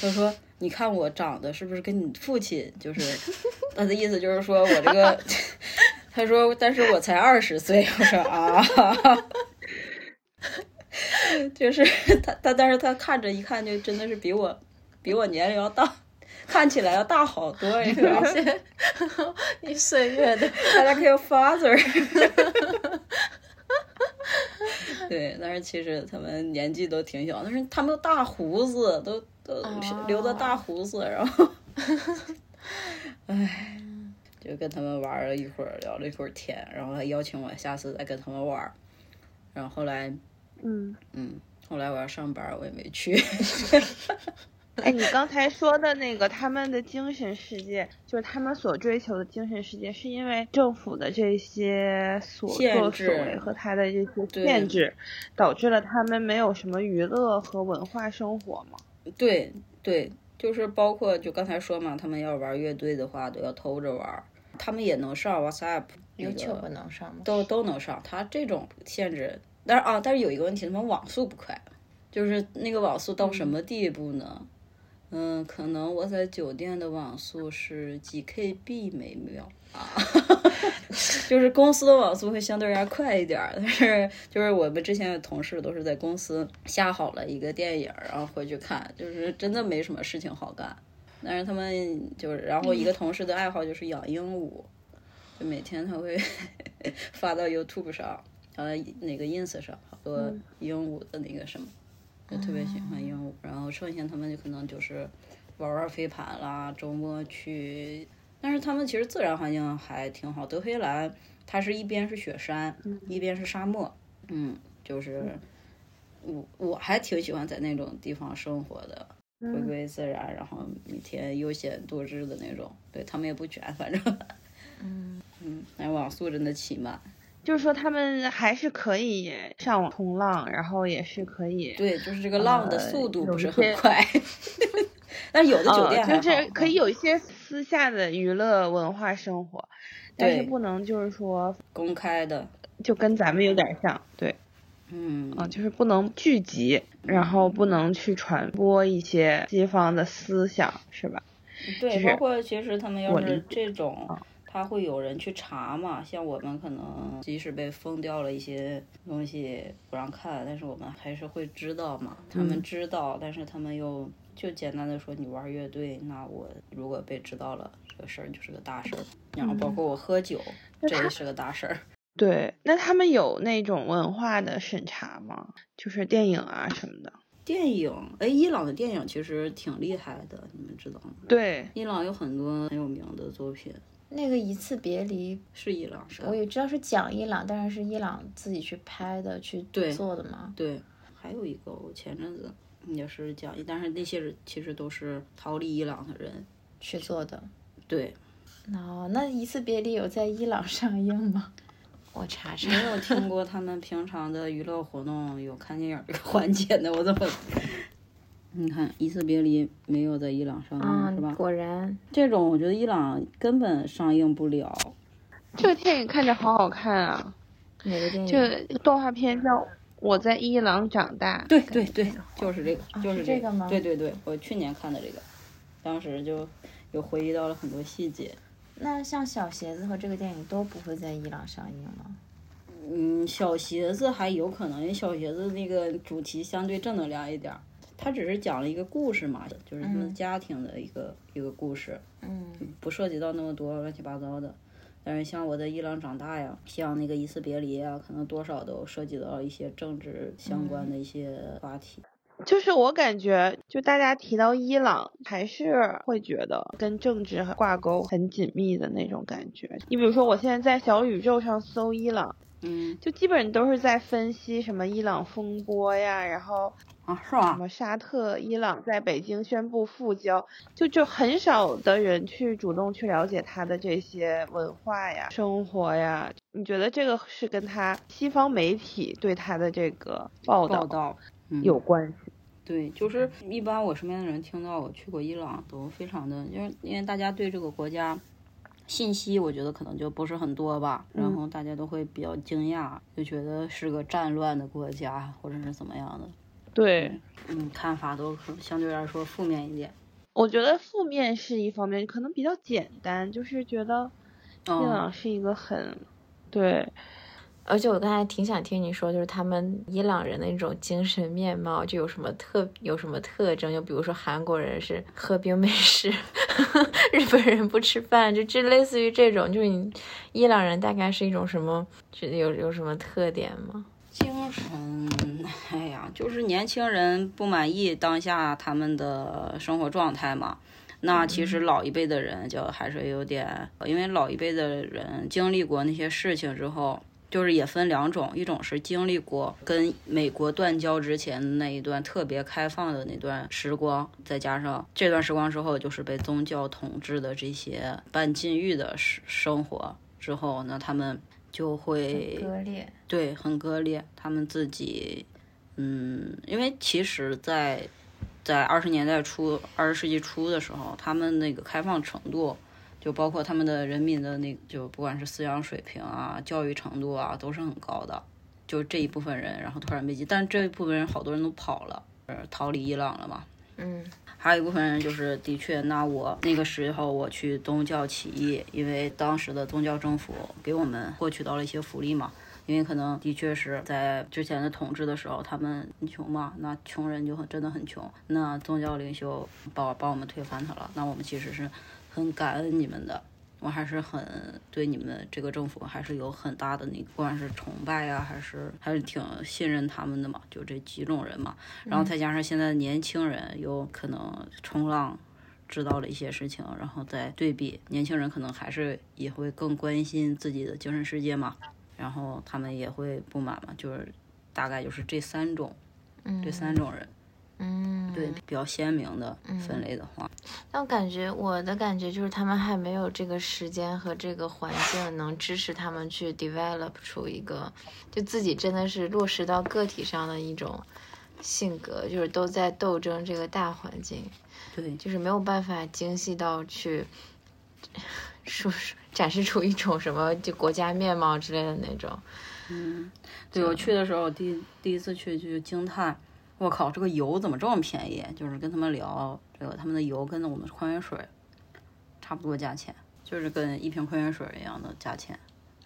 Speaker 1: 他说你看我长得是不是跟你父亲？就是 他的意思就是说我这个，他说但是我才二十岁，我说啊，就是他他但是他看着一看就真的是比我比我年龄要大。看起来要大好多？
Speaker 2: 一岁月的，
Speaker 1: 大家可以有 father。对，但是其实他们年纪都挺小，但是他们都大胡子，都都留的大胡子，然后，唉，就跟他们玩了一会儿，聊了一会儿天，然后还邀请我下次再跟他们玩，然后后来，
Speaker 3: 嗯，
Speaker 1: 嗯，后来我要上班，我也没去。
Speaker 3: 哎，你刚才说的那个他们的精神世界，就是他们所追求的精神世界，是因为政府的这些所作所
Speaker 1: 限制
Speaker 3: 为和他的这些
Speaker 1: 对
Speaker 3: 限制，导致了他们没有什么娱乐和文化生活吗？
Speaker 1: 对对，就是包括就刚才说嘛，他们要玩乐队的话，都要偷着玩。他们也能上 WhatsApp，那
Speaker 2: YouTube
Speaker 1: 个
Speaker 2: 能上吗？
Speaker 1: 都都能上。他这种限制，但是啊，但是有一个问题，他们网速不快，就是那个网速到什么地步呢？嗯，可能我在酒店的网速是几 KB 每秒啊，就是公司的网速会相对而言快一点儿，但是就是我们之前的同事都是在公司下好了一个电影，然后回去看，就是真的没什么事情好干。但是他们就是，然后一个同事的爱好就是养鹦鹉，就每天他会 发到 YouTube 上，发到那个 Ins 上，好多鹦鹉的那个什么，就特别喜欢鹦鹉。然后剩下他们就可能就是玩玩飞盘啦，周末去。但是他们其实自然环境还挺好，德黑兰它是一边是雪山，一边是沙漠，嗯，就是我我还挺喜欢在那种地方生活的。回归自然，然后每天悠闲度日的那种。对他们也不卷，反正
Speaker 2: 嗯
Speaker 1: 嗯，那网速真的奇慢。
Speaker 3: 就是说他们还是可以上网冲浪，然后也是可以，
Speaker 1: 对，就是这个浪的速度不是很快，但有的酒店
Speaker 3: 就是可以有一些私下的娱乐文化生活，但是不能就是说
Speaker 1: 公开的，
Speaker 3: 就跟咱们有点像，对，
Speaker 1: 嗯。
Speaker 3: 啊，就是不能聚集，然后不能去传播一些西方的思想，是吧？
Speaker 1: 对，
Speaker 3: 就是
Speaker 1: 包括其实他们要是这种
Speaker 3: 啊，
Speaker 1: 他会有人去查嘛。像我们可能即使被封掉了一些东西不让看，但是我们还是会知道嘛。他们
Speaker 3: 嗯
Speaker 1: 知道，但是他们又就简单的说你玩乐队，那我如果被知道了，这个事儿就是个大事儿。然后包括我喝酒，这也是个大事儿。
Speaker 3: 对，那他们有那种文化的审查吗？就是电影啊什么的。
Speaker 1: 电影，哎，伊朗的电影其实挺厉害的，你们知道吗？
Speaker 3: 对，
Speaker 1: 伊朗有很多很有名的作品，
Speaker 2: 那个一次别离，
Speaker 1: 是伊朗是吧
Speaker 2: 我也知道是讲伊朗，但是是伊朗自己去拍的，去做的嘛。
Speaker 1: 对，还有一个我前阵子也是讲，但是那些人其实都是逃离伊朗的人。
Speaker 2: 去做的。
Speaker 1: 对，
Speaker 2: 哦，那一次别离有在伊朗上映吗？我查查。
Speaker 1: 没有听过他们平常的娱乐活动有看电影这个环节的，我怎么？你看《一次别离》没有在伊朗上映、
Speaker 2: 嗯
Speaker 1: 是吧？
Speaker 2: 果然，
Speaker 1: 这种我觉得伊朗根本上映不了。
Speaker 3: 这个电影看着好好看啊！
Speaker 2: 哪个电影？
Speaker 3: 就动画片叫《我在伊朗长大》。
Speaker 1: 对对对，就是这个，就是这
Speaker 2: 个吗
Speaker 1: 对对对，我去年看的这个，当时就有回忆到了很多细节。
Speaker 2: 那像小鞋子和这个电影都不会在伊朗上映吗？
Speaker 1: 嗯，小鞋子还有可能，因为小鞋子那个主题相对正能量一点儿，它只是讲了一个故事嘛，就是他们
Speaker 2: 嗯
Speaker 1: 家庭的一个、一个故事，
Speaker 2: 嗯
Speaker 1: 不涉及到那么多乱七八糟的。但是像我在伊朗长大呀，像那个一次别离啊，可能多少都涉及到一些政治相关的一些话题。
Speaker 3: 就是我感觉，就大家提到伊朗，还是会觉得跟政治挂钩很紧密的那种感觉。你比如说，我现在在小宇宙上搜伊朗，
Speaker 1: 嗯
Speaker 3: 就基本都是在分析什么伊朗风波呀，然后
Speaker 1: 啊，是吧
Speaker 3: 什？么沙特、伊朗在北京宣布复交，就就很少的人去主动去了解他的这些文化呀、生活呀。你觉得这个是跟他西方媒体对他的这个报道有关系？
Speaker 1: 对，就是一般我身边的人听到我去过伊朗，都非常的，因为因为大家对这个国家信息，我觉得可能就不是很多吧，然后大家都会比较惊讶，就觉得是个战乱的国家，或者是怎么样的，
Speaker 3: 对，
Speaker 1: 嗯，看法都可相对来说负面一点。
Speaker 3: 我觉得负面是一方面，可能比较简单，就是觉得伊
Speaker 1: 嗯，
Speaker 3: 朗是一个很对
Speaker 2: 而且我刚才挺想听你说，就是他们伊朗人的那种精神面貌，就有什么特有什么特征？就比如说韩国人是喝冰美式，日本人不吃饭，就这类似于这种，就是你伊朗人大概是一种什么？觉得有有什么特点吗？
Speaker 1: 精神，哎呀，就是年轻人不满意当下他们的生活状态嘛。那其实老一辈的人就还是有点，因为老一辈的人经历过那些事情之后，就是也分两种，一种是经历过跟美国断交之前那一段特别开放的那段时光，再加上这段时光之后，就是被宗教统治的这些半禁欲的生生活之后，那他们就会
Speaker 2: 割裂。
Speaker 1: 对，很割裂。他们自己，嗯，因为其实在，在二十年代初、二十世纪初的时候，他们那个开放程度，就包括他们的人民的那，就不管是思想水平啊、教育程度啊，都是很高的。就这一部分人，然后突然被击，但这一部分人好多人都跑了，呃逃离伊朗了嘛。
Speaker 2: 嗯
Speaker 1: 还有一部分人就是的确，那我那个时候我去宗教起义，因为当时的宗教政府给我们获取到了一些福利嘛。因为可能的确是在之前的统治的时候，他们很穷嘛，那穷人就很真的很穷。那宗教领袖帮帮我们推翻他了，那我们其实是很感恩你们的。我还是很对你们这个政府还是有很大的那个，不管是崇拜呀、还是还是挺信任他们的嘛，就这几种人嘛。然后再加上现在的年轻人有可能冲浪知道了一些事情，然后再对比年轻人可能还是也会更关心自己的精神世界嘛，然后他们也会不满嘛，就是大概就是这三种
Speaker 2: 嗯，
Speaker 1: 这三种人。
Speaker 2: 嗯，
Speaker 1: 对，比较鲜明的分类的话，
Speaker 2: 但我感觉我的感觉就是他们还没有这个时间和这个环境能支持他们去 develop 出一个，就自己真的是落实到个体上的一种性格，就是都在斗争这个大环境，
Speaker 1: 对，
Speaker 2: 就是没有办法精细到去说展示出一种什么就国家面貌之类的那种。
Speaker 1: 嗯，对我去的时候，第第一次去就惊叹，我靠，这个油怎么这么便宜？就是跟他们聊这个，他们的油跟我们矿泉水差不多价钱，就是跟一瓶矿泉水一样的价钱。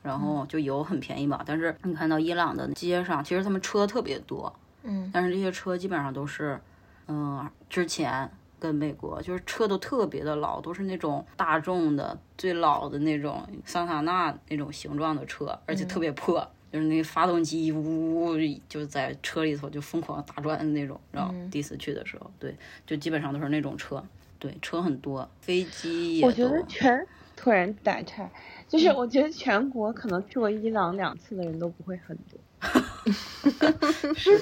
Speaker 1: 然后就油很便宜嘛，但是你看到伊朗的街上，其实他们车特别多，
Speaker 2: 嗯，
Speaker 1: 但是这些车基本上都是，嗯，之前跟美国就是车都特别的老，都是那种大众的最老的那种桑塔纳那种形状的车，而且特别破。就是那发动机呜呜就在车里头就疯狂打转的那种，然后第一次去的时候，对，就基本上都是那种车，对，车很多，飞机也
Speaker 3: 我觉得
Speaker 1: 多，
Speaker 3: 全突然打岔，就是我觉得全国可能去过伊朗两次的人都不会很多，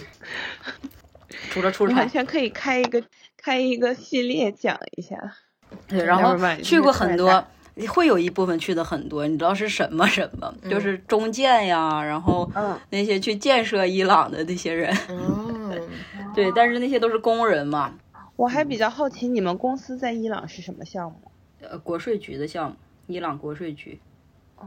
Speaker 1: 除了出差，
Speaker 3: 完全可以开一个开一个系列讲一下。
Speaker 1: 对，然后去过很多。会有一部分去的很多，你知道是什么什么？就是中建呀，然后
Speaker 3: 嗯
Speaker 1: 那些去建设伊朗的那些人，
Speaker 2: 嗯，
Speaker 1: 对，但是那些都是工人嘛，
Speaker 3: 我还比较好奇，你们公司在伊朗是什么项目？
Speaker 1: 呃，国税局的项目，伊朗国税局，
Speaker 3: 哦，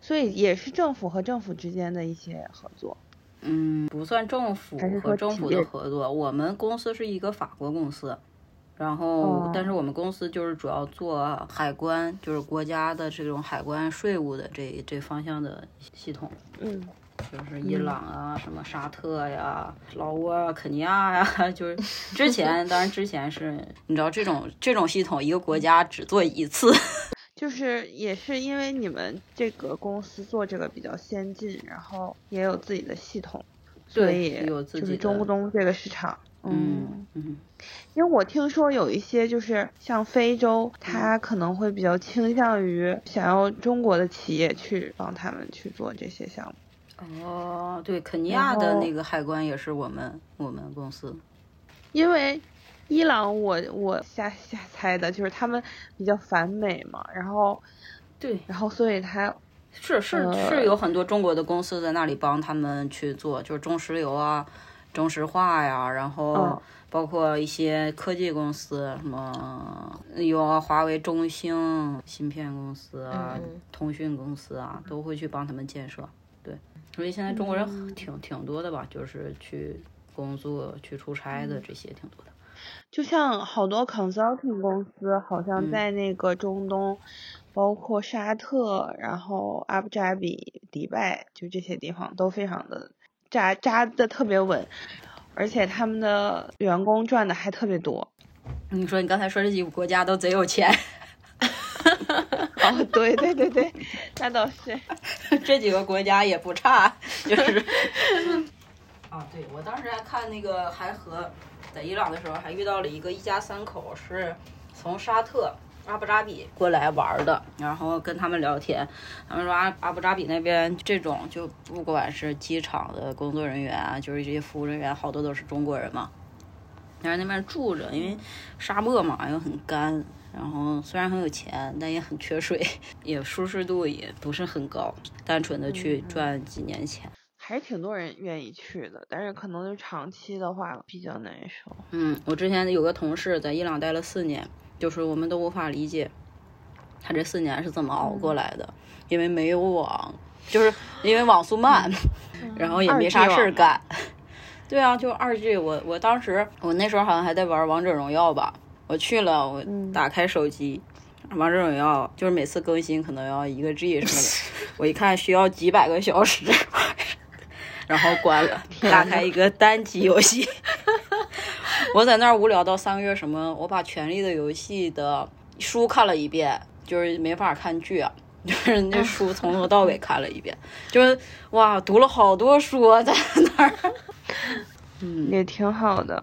Speaker 3: 所以也是政府和政府之间的一些合作。
Speaker 1: 嗯，不算政府和政府的合作，我们公司是一个法国公司，然后
Speaker 3: 哦
Speaker 1: 但是我们公司就是主要做海关，就是国家的这种海关税务的这这方向的系统。
Speaker 3: 嗯，
Speaker 1: 就是伊朗啊，什么沙特呀、老挝啊、肯尼亚呀，就是之前，当然之前是，你知道这种这种系统，一个国家只做一次，
Speaker 3: 就是也是因为你们这个公司做这个比较先进，然后也有自己的系统，所以就是中东这个市场。
Speaker 1: 嗯嗯，
Speaker 3: 因为我听说有一些就是像非洲，
Speaker 1: 嗯
Speaker 3: 他可能会比较倾向于想要中国的企业去帮他们去做这些项目，
Speaker 1: 哦，对，肯尼亚的那个海关也是我们我们公司，
Speaker 3: 因为伊朗我我瞎瞎猜的，就是他们比较反美嘛，然后
Speaker 1: 对，
Speaker 3: 然后所以他
Speaker 1: 是是
Speaker 3: 呃
Speaker 1: 是有很多中国的公司在那里帮他们去做，就是中石油啊、中石化呀，然后
Speaker 3: 嗯
Speaker 1: 包括一些科技公司，什么有啊华为、中兴、芯片公司啊、
Speaker 2: 嗯
Speaker 1: 通讯公司啊，都会去帮他们建设。对，所以现在中国人
Speaker 3: 嗯
Speaker 1: 挺挺多的吧，就是去工作、去出差的这些挺多的。
Speaker 3: 就像好多 consulting 公司，好像
Speaker 1: 嗯
Speaker 3: 在那个中东，包括沙特，然后阿布扎比、迪拜，就这些地方都非常的扎扎的特别稳，而且他们的员工赚的还特别多。
Speaker 1: 你说你刚才说这几个国家都贼有钱，
Speaker 3: 哦，对对对对，那倒是。
Speaker 1: 这几个国家也不差，就是。啊，对，我当时还看那个还和在伊朗的时候，还遇到了一个一家三口，是从沙特阿布扎比过来玩儿的，然后跟他们聊天，他们说阿阿布扎比那边这种就不管是机场的工作人员啊，就是这些服务人员，好多都是中国人嘛，但是那边住着，因为沙漠嘛又很干。然后虽然很有钱，但也很缺水，也舒适度也不是很高，单纯的去赚几年钱。
Speaker 3: 还是挺多人愿意去的，但是可能就长期的话比较难受。
Speaker 1: 嗯，我之前有个同事在伊朗待了四年，就是我们都无法理解他这四年是怎么熬过来的，因为没有网，就是因为网速慢，然后也没啥事儿干。对啊，就二 G，我我当时我那时候好像还在玩王者荣耀吧，我去了，我打开手机。王者荣耀就是每次更新可能要一个 G 什么的，我一看需要几百个小时，然后关了，打开一个单机游戏。我在那儿无聊到三个月，什么？我把《权力的游戏》的书看了一遍，就是没法看剧啊，就是那书从头到尾看了一遍，就是哇，读了好多书啊，在那儿。嗯，
Speaker 3: 也挺好的，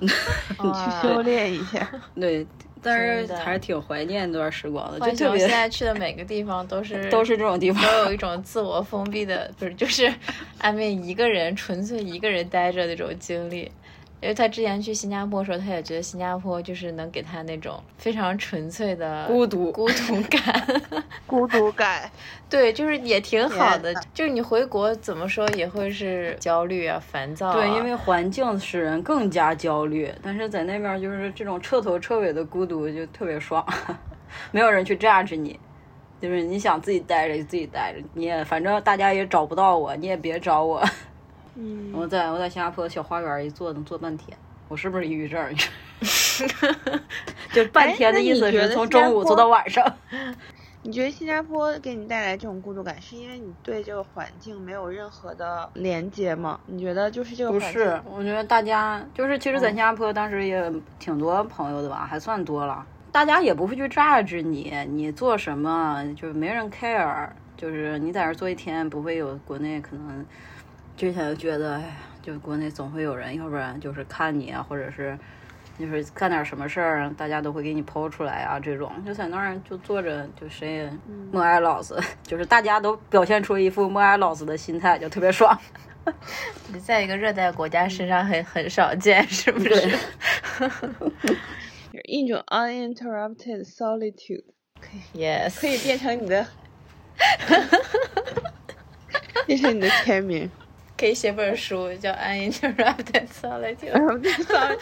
Speaker 3: 你去修炼一下。
Speaker 1: 对，但是还是挺怀念那段时光的，
Speaker 2: 完
Speaker 1: 就特别
Speaker 2: 现在去的每个地方都是
Speaker 1: 都是这种地方。
Speaker 2: 都有一种自我封闭的，不是就是安慰一个人纯粹一个人待着那种经历。因为他之前去新加坡的时候，他也觉得新加坡就是能给他那种非常纯粹的
Speaker 1: 孤独
Speaker 2: 孤独感。
Speaker 3: 孤独感。
Speaker 2: 对，就是也挺好的。就是你回国怎么说也会是焦虑啊、烦躁啊。
Speaker 1: 对，因为环境使人更加焦虑，但是在那边就是这种彻头彻尾的孤独就特别爽，没有人去 judge 你，就是你想自己待着就自己待着，你也反正大家也找不到我，你也别找我。
Speaker 3: 嗯，
Speaker 1: 我在我在新加坡小花园一坐能坐半天，我是不是抑郁症？就半天的意思是从中午坐到晚上。
Speaker 3: 你觉得新加坡给你带来这种孤独感，是因为你对这个环境没有任何的连接吗？你觉得就是这个
Speaker 1: 不是，我觉得大家就是，其实，在
Speaker 3: 嗯
Speaker 1: 新加坡当时也挺多朋友的吧，还算多了。大家也不会去 judge 你，你做什么，就是没人 care。就是你在这儿做一天，不会有国内可能之前觉得，哎呀，就国内总会有人，要不然就是看你啊，或者是就是干点什么事儿，大家都会给你抛出来啊，这种就在那儿就坐着，就谁也默哀老子，就是大家都表现出一副默哀老子的心态，就特别爽。
Speaker 2: 你 在一个热带国家身上很很少见，是不是？
Speaker 1: 对
Speaker 3: 一种 uninterrupted solitude，可以
Speaker 2: Yes，
Speaker 3: 可以变成你的，变成你的签名。
Speaker 2: 可以写本书叫《Uninterrupted Solitude》，
Speaker 3: 然后就算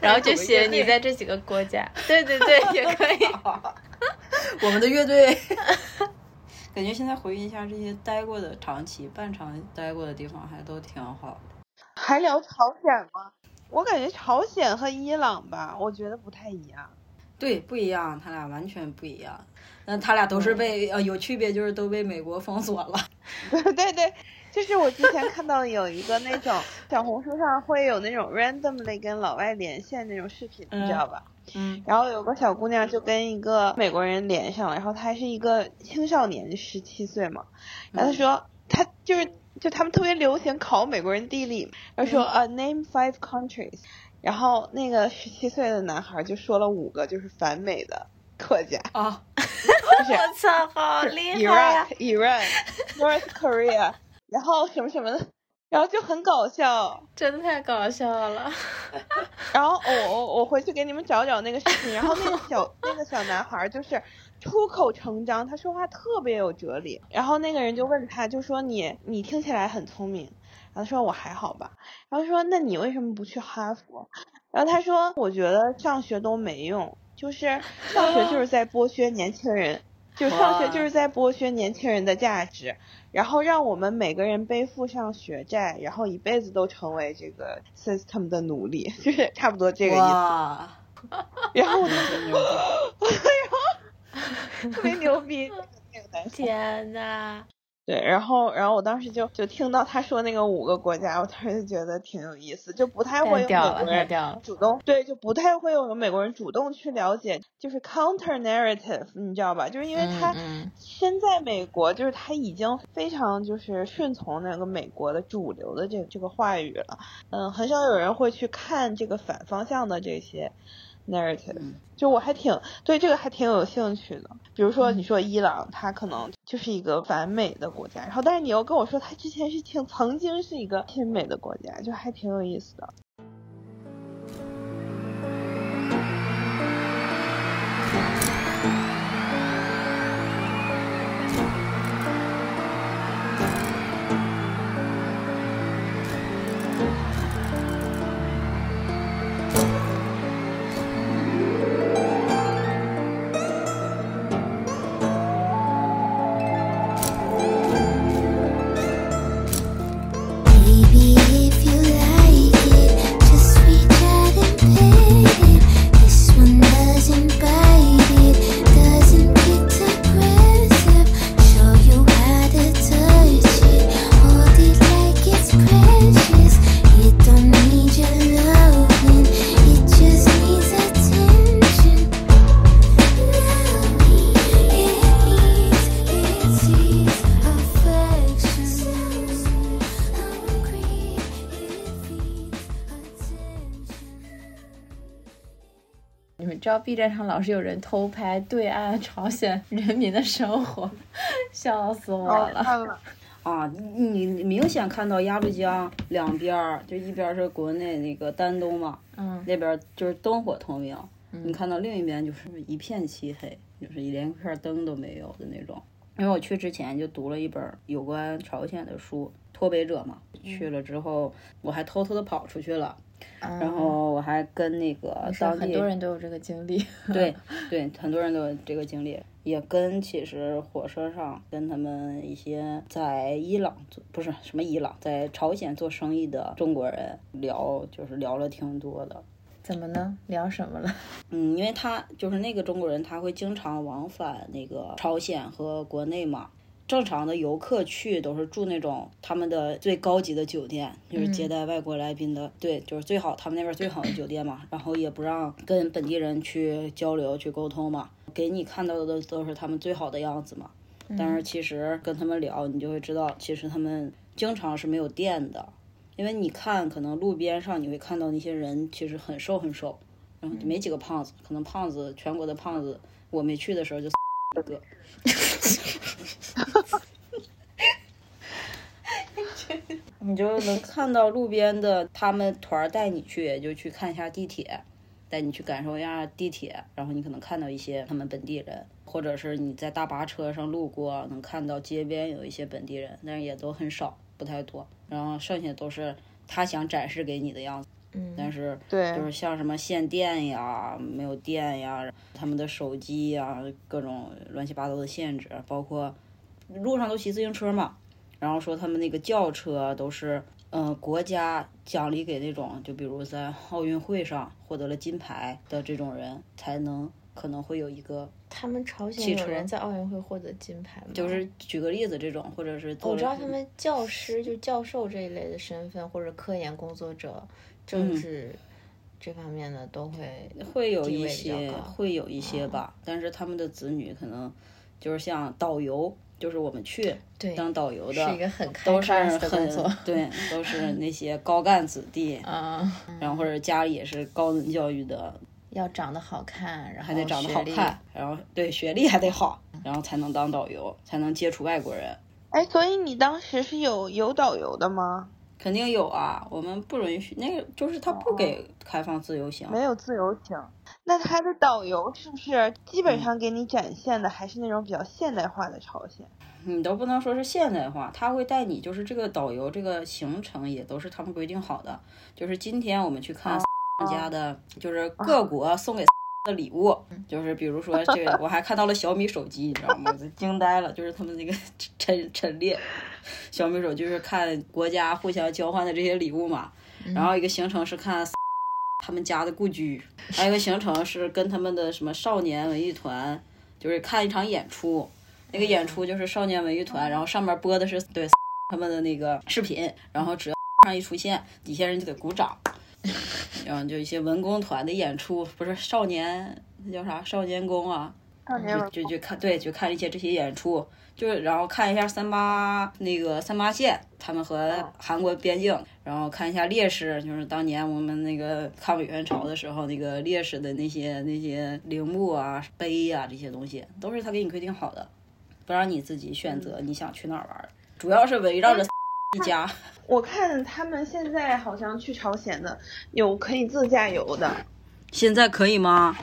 Speaker 2: 然后就写你在这几个国家。对对对，也可以。
Speaker 1: 我们的乐队，感觉现在回忆一下这些待过的长期、半长待过的地方，还都挺好的。
Speaker 3: 还聊朝鲜吗？我感觉朝鲜和伊朗吧，我觉得不太一样。
Speaker 1: 对，不一样，他俩完全不一样。那他俩都是被呃有区别，就是都被美国封锁了。
Speaker 3: 对 对对，就是我之前看到有一个那种 小红书上会有那种 randomly 跟老外连线那种视频，你知道吧？
Speaker 1: 嗯
Speaker 3: 然后有个小姑娘就跟一个美国人连上了，然后她是一个青少年，就十七岁嘛。然后她说，她就是就他们特别流行考美国人地理，然后说呃、name five countries，然后那个十七岁的男孩就说了五个就是反美的国家，
Speaker 1: 啊，
Speaker 2: 我操，好厉害呀、
Speaker 3: ！Iran, Iran, North Korea，然后什么什么的，然后就很搞笑。
Speaker 2: 真的太搞笑了。
Speaker 3: 然后我我我回去给你们找找那个视频，然后那个小那个小男孩就是出口成章，他说话特别有哲理。然后那个人就问他，就说你你听起来很聪明，然后他说我还好吧，然后说那你为什么不去哈佛？然后他说我觉得上学都没用，就是上学就是在剥削年轻人。就上学就是在剥削年轻人的价值，然后让我们每个人背负上学债，然后一辈子都成为这个 system 的奴隶，就是差不多这个意思。
Speaker 1: 哇，
Speaker 3: 然后我就
Speaker 1: 真牛逼！
Speaker 3: 特别牛逼。
Speaker 2: 天呐，
Speaker 3: 对，然后然后我当时就就听到他说那个五个国家，我当时就觉得挺有意思，就不太会有美国人。主动对，就不太会有美国人主动去了解，就是 counter narrative，你知道吧？就是因为他
Speaker 2: 嗯
Speaker 3: 身在美国，就是他已经非常就是顺从那个美国的主流的这这个话语了，嗯，很少有人会去看这个反方向的这些 narrative。
Speaker 1: 嗯
Speaker 3: 就我还挺对这个还挺有兴趣的，比如说你说伊朗，它可能就是一个反美的国家，然后但是你又跟我说它之前是挺曾经是一个亲美的国家，就还挺有意思的。
Speaker 2: 知道 B 站上老是有人偷拍对岸朝鲜人民的生活，笑死我
Speaker 3: 哦，
Speaker 2: 了。
Speaker 1: 啊，你你明显看到鸭绿江两边儿，就一边是国内那个丹东嘛，
Speaker 2: 嗯
Speaker 1: 那边就是灯火通明，你看到另一边就是一片漆黑，就是一连片灯都没有的那种。因为我去之前就读了一本有关朝鲜的书，脱北者嘛。去了之后，我还偷偷的跑出去了，然后我还跟那个当地
Speaker 2: 很多人都有这个经历。
Speaker 1: 对 对，很多人都有这个经历，也跟其实火车上跟他们一些在伊朗做不是什么伊朗，在朝鲜做生意的中国人聊，就是聊了挺多的。
Speaker 2: 怎么呢？聊什么了？
Speaker 1: 嗯，因为他就是那个中国人，他会经常往返那个朝鲜和国内嘛。正常的游客去都是住那种他们的最高级的酒店，就是接待外国来宾的，对，就是最好他们那边最好的酒店嘛。然后也不让跟本地人去交流、去沟通嘛，给你看到的都是他们最好的样子嘛。但是其实跟他们聊，你就会知道，其实他们经常是没有电的，因为你看，可能路边上你会看到那些人其实很瘦很瘦，然后就没几个胖子，可能胖子全国的胖子，我没去的时候就个。你就能看到路边的他们团带你去，就去看一下地铁，带你去感受一下地铁，然后你可能看到一些他们本地人，或者是你在大巴车上路过，能看到街边有一些本地人，但是也都很少，不太多。然后剩下都是他想展示给你的样子，
Speaker 2: 嗯，
Speaker 1: 但是
Speaker 3: 对
Speaker 1: 就是像什么限电呀、没有电呀、他们的手机呀，各种乱七八糟的限制，包括路上都骑自行车嘛，然后说他们那个轿车都是，嗯、国家奖励给那种，就比如在奥运会上获得了金牌的这种人，才能可能会有一个，
Speaker 2: 他们朝鲜有人在奥运会获得金牌吗？
Speaker 1: 就是举个例子这种，或者是
Speaker 2: 我知道他们教师，就教授这一类的身份，或者科研工作者、政治这方面的都会
Speaker 1: 会有一些，会有一些吧，但是他们的子女可能就是像导游，就是我们去
Speaker 2: 对
Speaker 1: 当导游的，
Speaker 2: 是一个很开
Speaker 1: 都是
Speaker 2: class 的工
Speaker 1: 很
Speaker 2: 作。
Speaker 1: 对，都是 那些高干子弟，
Speaker 2: 啊，
Speaker 1: 然后或者家里也是高等教育的，
Speaker 2: 要长得好看，然后
Speaker 1: 还得长得好看，然后对学历还得好，然后才能当导游，才能接触外国人。
Speaker 3: 哎，所以你当时是有有导游的吗？
Speaker 1: 肯定有啊，我们不允许那个，就是他不给开放自由行。
Speaker 3: 没有自由行。那他的导游是不是基本上给你展现的还是那种比较现代化的朝鲜？
Speaker 1: 你都不能说是现代化，他会带你，就是这个导游这个行程也都是他们规定好的。就是今天我们去看家的，就是各国送给的礼物，就是比如说这个，我还看到了小米手机，你知道吗？我就惊呆了，就是他们那个陈陈列小米手机，就是看国家互相交换的这些礼物嘛。然后一个行程是看 他们家的故居，还有一个行程是跟他们的什么少年文艺团，就是看一场演出。那个演出就是少年文艺团，然后上面播的是对 他们的那个视频，然后只要 上一出现，底下人就得鼓掌。然后就一些文工团的演出，不是少年那叫啥？少年宫啊，
Speaker 3: 少年
Speaker 1: 就就看对，就看一些这些演出，就是然后看一下三八那个三八线，他们和韩国边境，然后看一下烈士，就是当年我们那个抗美援朝的时候，那个烈士的那些那些陵墓啊、碑啊这些东西，都是他给你规定好的，不让你自己选择你想去哪儿玩，主要是围绕着一家。
Speaker 3: 我看他们现在好像去朝鲜的有可以自驾游的。
Speaker 1: 现在可以吗？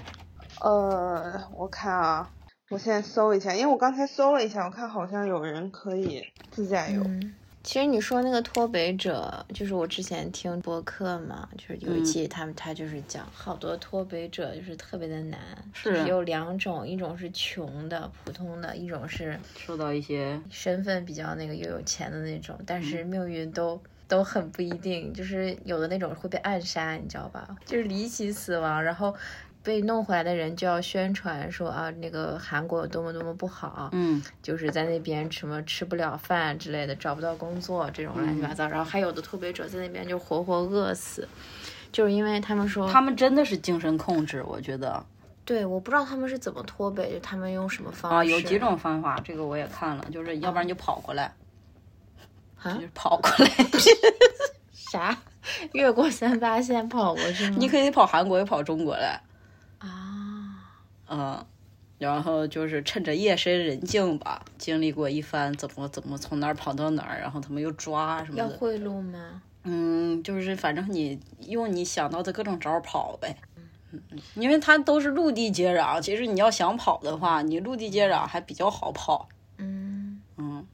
Speaker 3: 呃，我看啊，我现在搜一下，因为我刚才搜了一下，我看好像有人可以自驾游。
Speaker 2: 嗯，其实你说那个脱北者，就是我之前听播客嘛，就是有一
Speaker 1: 嗯
Speaker 2: 期他们他就是讲好多脱北者就是特别的难，
Speaker 1: 是
Speaker 2: 就是有两种，一种是穷的普通的，一种是
Speaker 1: 受到一些
Speaker 2: 身份比较那个又有钱的那种，但是
Speaker 1: 嗯
Speaker 2: 命运都。都很不一定，就是有的那种会被暗杀，你知道吧？就是离奇死亡，然后被弄回来的人就要宣传说啊，那个韩国有多么多么不好，
Speaker 1: 嗯。
Speaker 2: 就是在那边什么吃不了饭之类的，找不到工作这种乱七八糟，然后还有的脱北者在那边就活活饿死，就是因为他们说
Speaker 1: 他们真的是精神控制，我觉得。
Speaker 2: 对，我不知道他们是怎么脱北，就他们用什么方式
Speaker 1: 啊，有几种方法，这个我也看了，就是要不然就跑过来，
Speaker 2: 啊？
Speaker 1: 就是跑过来，
Speaker 2: 啥？越过三八线跑过去吗？
Speaker 1: 你可以跑韩国，也跑中国来，
Speaker 2: 啊，
Speaker 1: 嗯，然后就是趁着夜深人静吧，经历过一番怎么怎么从哪儿跑到哪儿，然后他们又抓什么的，
Speaker 2: 要贿赂吗？
Speaker 1: 嗯，就是反正你用你想到的各种招儿跑呗。嗯，因为它都是陆地接壤，其实你要想跑的话，你陆地接壤还比较好跑。
Speaker 2: 嗯，
Speaker 1: 嗯，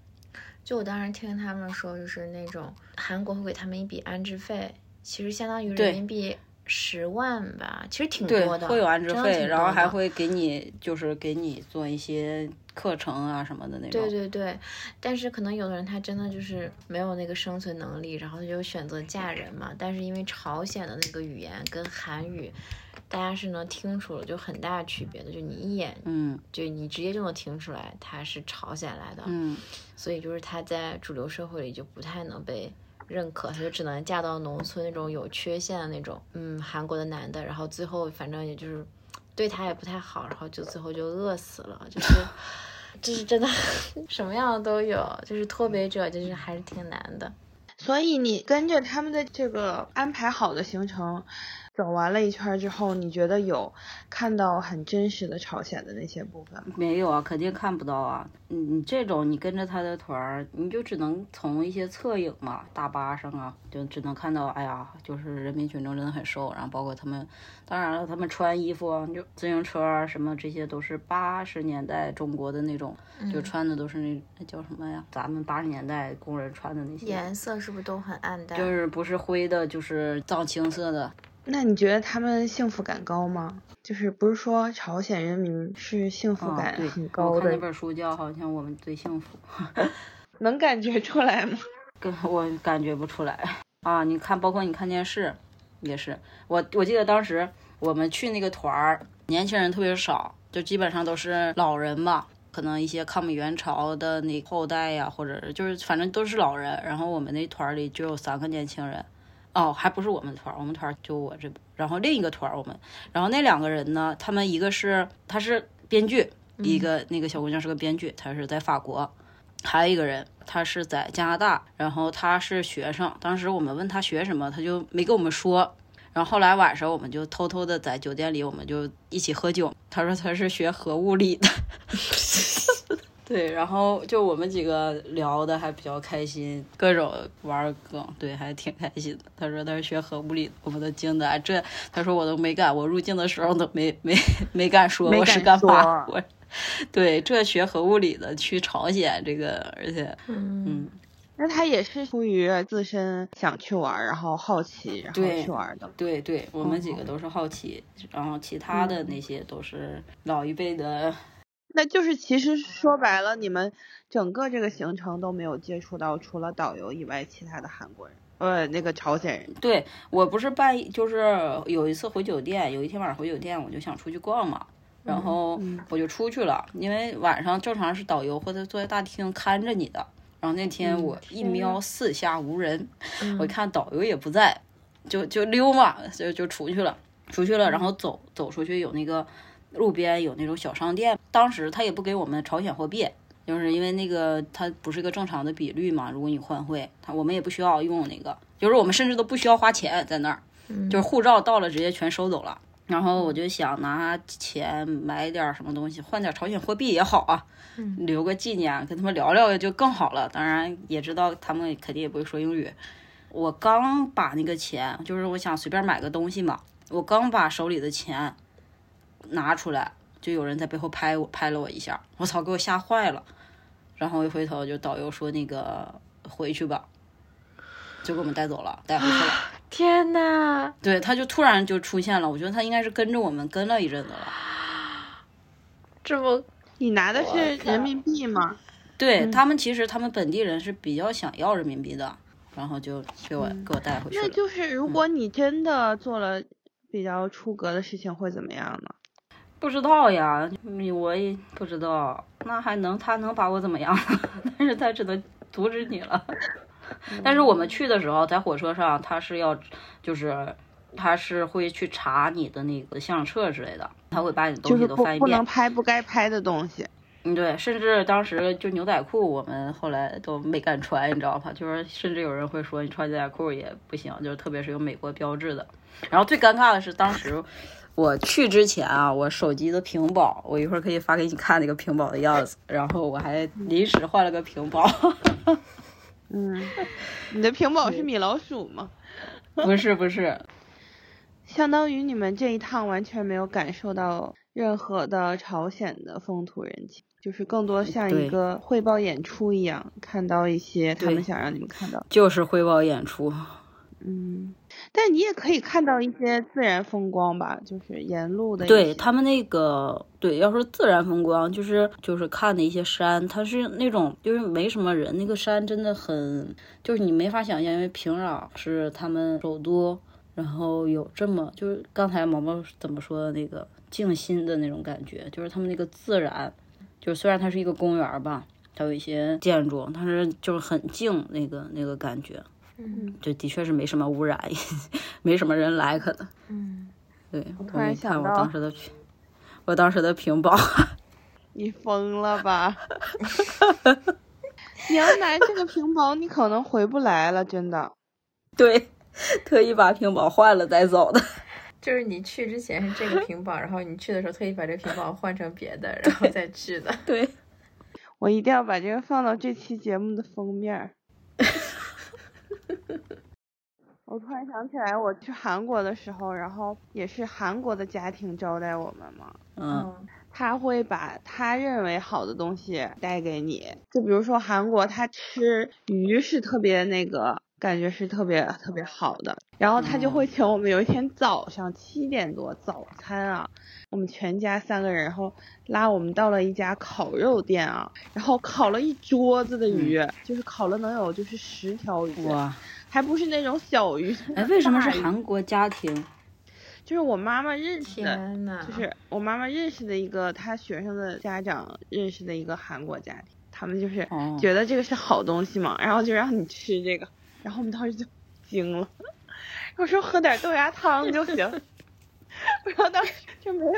Speaker 2: 就我当时听他们说，就是那种韩国会给他们一笔安置费，其实相当于人民币十万吧，其实挺多，的，
Speaker 1: 会有安置费，然后还会给你就是给你做一些课程啊什么的那种。
Speaker 2: 对对对，但是可能有的人他真的就是没有那个生存能力，然后他就选择嫁人嘛。但是因为朝鲜的那个语言跟韩语，大家是能听出了就很大区别的，就你一眼
Speaker 1: 嗯
Speaker 2: 就你直接就能听出来他是朝鲜来的，
Speaker 1: 嗯，
Speaker 2: 所以就是他在主流社会里就不太能被认可，他就只能嫁到农村那种有缺陷的那种，嗯，韩国的男的，然后最后反正也就是对他也不太好，然后就最后就饿死了，就是。就是真的，什么样的都有，就是脱北者，就是还是挺难的。
Speaker 3: 所以你跟着他们的这个安排好的行程走完了一圈儿之后，你觉得有看到很真实的朝鲜的那些部分吗？
Speaker 1: 没有啊，肯定看不到啊。你你这种你跟着他的团儿，你就只能从一些侧影嘛，大巴上啊，就只能看到，哎呀，就是人民群众真的很瘦，然后包括他们，当然了，他们穿衣服啊，就自行车啊什么这些都是八十年代中国的那种，就穿的都是那那叫什么呀？咱们八十年代工人穿的那些，
Speaker 2: 颜色是不是都很暗淡？
Speaker 1: 就是不是灰的，就是藏青色的。
Speaker 3: 那你觉得他们幸福感高吗？就是不是说朝鲜人民是幸福
Speaker 1: 啊，
Speaker 3: 感，很高的，
Speaker 1: 我看那本书叫好像我们最幸福。
Speaker 3: 能感觉出来吗？
Speaker 1: 跟我感觉不出来啊！你看，包括你看电视，也是我我记得当时我们去那个团儿，年轻人特别少，就基本上都是老人吧，可能一些抗美援朝的那后代呀，或者就是反正都是老人。然后我们那团儿里就有三个年轻人，哦，还不是我们团儿，我们团儿就我这，然后另一个团儿我们，然后那两个人呢，他们一个是他是编剧，一个那个小姑娘是个编剧，她是在法国。还有一个人，他是在加拿大，然后他是学生。当时我们问他学什么，他就没跟我们说。然后后来晚上，我们就偷偷的在酒店里，我们就一起喝酒。他说他是学核物理的，对，然后就我们几个聊的还比较开心，各种玩梗，对，还挺开心的。他说他是学核物理，我们都惊呆。这他说我都没敢，我入境的时候都没没 没敢说我是干嘛，
Speaker 3: 说
Speaker 1: 我对这学核物理的去朝鲜，这个而且
Speaker 2: 嗯，
Speaker 1: 嗯。
Speaker 3: 那他也是出于自身想去玩儿，然后好奇，然后
Speaker 1: 对
Speaker 3: 去玩儿的。
Speaker 1: 对对，我们几
Speaker 3: 哦
Speaker 1: 个都是好奇，然后其他的那些都是老一辈的。
Speaker 3: 那就是其实说白了，你们整个这个行程都没有接触到除了导游以外其他的韩国人，呃，那个朝鲜人。
Speaker 1: 对我不是半夜，就是有一次回酒店，有一天晚上回酒店，我就想出去逛嘛，然后我就出去了，因为晚上正常是导游或者坐在大厅看着你的。然后那天我一瞄四下无人，我一看导游也不在，就就溜嘛，就就出去了，出去了，然后走走出去有那个路边有那种小商店，当时他也不给我们朝鲜货币，就是因为那个它不是一个正常的比率嘛，如果你换汇，他我们也不需要用那个，就是我们甚至都不需要花钱在那儿，就是护照到了直接全收走了。然后我就想拿钱买点什么东西，换点朝鲜货币也好啊，留个纪念，跟他们聊聊就更好了。当然也知道他们肯定也不会说英语。我刚把那个钱，就是我想随便买个东西嘛，我刚把手里的钱拿出来，就有人在背后拍我，拍了我一下，我操，给我吓坏了。然后一回头，就导游说那个回去吧，就给我们带走了，带回去了。
Speaker 2: 天呐，
Speaker 1: 对，他就突然就出现了，我觉得他应该是跟着我们跟了一阵子了。
Speaker 2: 这不
Speaker 3: 你拿的是人民币吗？
Speaker 1: 对、他们，其实他们本地人是比较想要人民币的，然后就给我、给我带回去。
Speaker 3: 那就是如果你真的做了比较出格的事情，会怎么样呢？
Speaker 1: 不知道呀，你我也不知道，那还能他能把我怎么样？但是他只能阻止你了。但是我们去的时候，在火车上，他是要就是他是会去查你的那个相册之类的，他会把你的东西都翻一遍
Speaker 3: 不能。拍不该拍的东西。
Speaker 1: 嗯，对，甚至当时就牛仔裤，我们后来都没敢穿，你知道吧？就是甚至有人会说你穿牛仔裤也不行，就是特别是有美国标志的。然后最尴尬的是，当时我去之前啊，我手机的屏保，我一会儿可以发给你看那个屏保的样子。然后我还临时换了个屏保，
Speaker 3: 嗯，你的屏保是米老鼠吗？
Speaker 1: 不是不是，
Speaker 3: 相当于你们这一趟完全没有感受到任何的朝鲜的风土人情，就是更多像一个汇报演出一样，看到一些他们想让你们看到。
Speaker 1: 就是汇报演出。
Speaker 3: 嗯，但你也可以看到一些自然风光吧，就是沿路的
Speaker 1: 对他们那个，对，要说自然风光，就是就是看的一些山，它是那种就是没什么人，那个山真的很，就是你没法想象，因为平壤是他们首都，然后有这么就是刚才毛毛怎么说的那个静心的那种感觉，就是他们那个自然，就是虽然它是一个公园吧，它有一些建筑，但是就是很静那个那个感觉，
Speaker 2: 嗯
Speaker 1: 就的确是没什么污染，没什么人来可能。
Speaker 2: 嗯，
Speaker 1: 对，我
Speaker 3: 突然
Speaker 1: 一看我当时的屏，我当时的屏保，
Speaker 3: 你疯了吧？你要拿这个屏保，你可能回不来了，真的。
Speaker 1: 对，特意把屏保换了再走的。
Speaker 2: 就是你去之前是这个屏保，然后你去的时候特意把这个屏保换成别的，然后再去的。
Speaker 1: 对，
Speaker 3: 我一定要把这个放到这期节目的封面儿。我突然想起来，我去韩国的时候，然后也是韩国的家庭招待我们嘛，
Speaker 1: 嗯，
Speaker 3: 他会把他认为好的东西带给你，就比如说韩国，他吃鱼是特别那个，感觉是特别特别好的，然后他就会请我们有一天早上七点多早餐啊，我们全家三个人，然后拉我们到了一家烤肉店啊，然后烤了一桌子的鱼，就是烤了能有就是十条鱼，
Speaker 1: 哇，
Speaker 3: 还不是那种小鱼，
Speaker 1: 哎，为什么是韩国家庭？
Speaker 3: 就是我妈妈认识的，就是我妈妈认识的一个她学生的家长认识的一个韩国家庭，他们就是
Speaker 1: 哦
Speaker 3: 觉得这个是好东西嘛，然后就让你吃这个，然后我们当时就惊了，我说喝点豆芽汤就行，然后当时就没有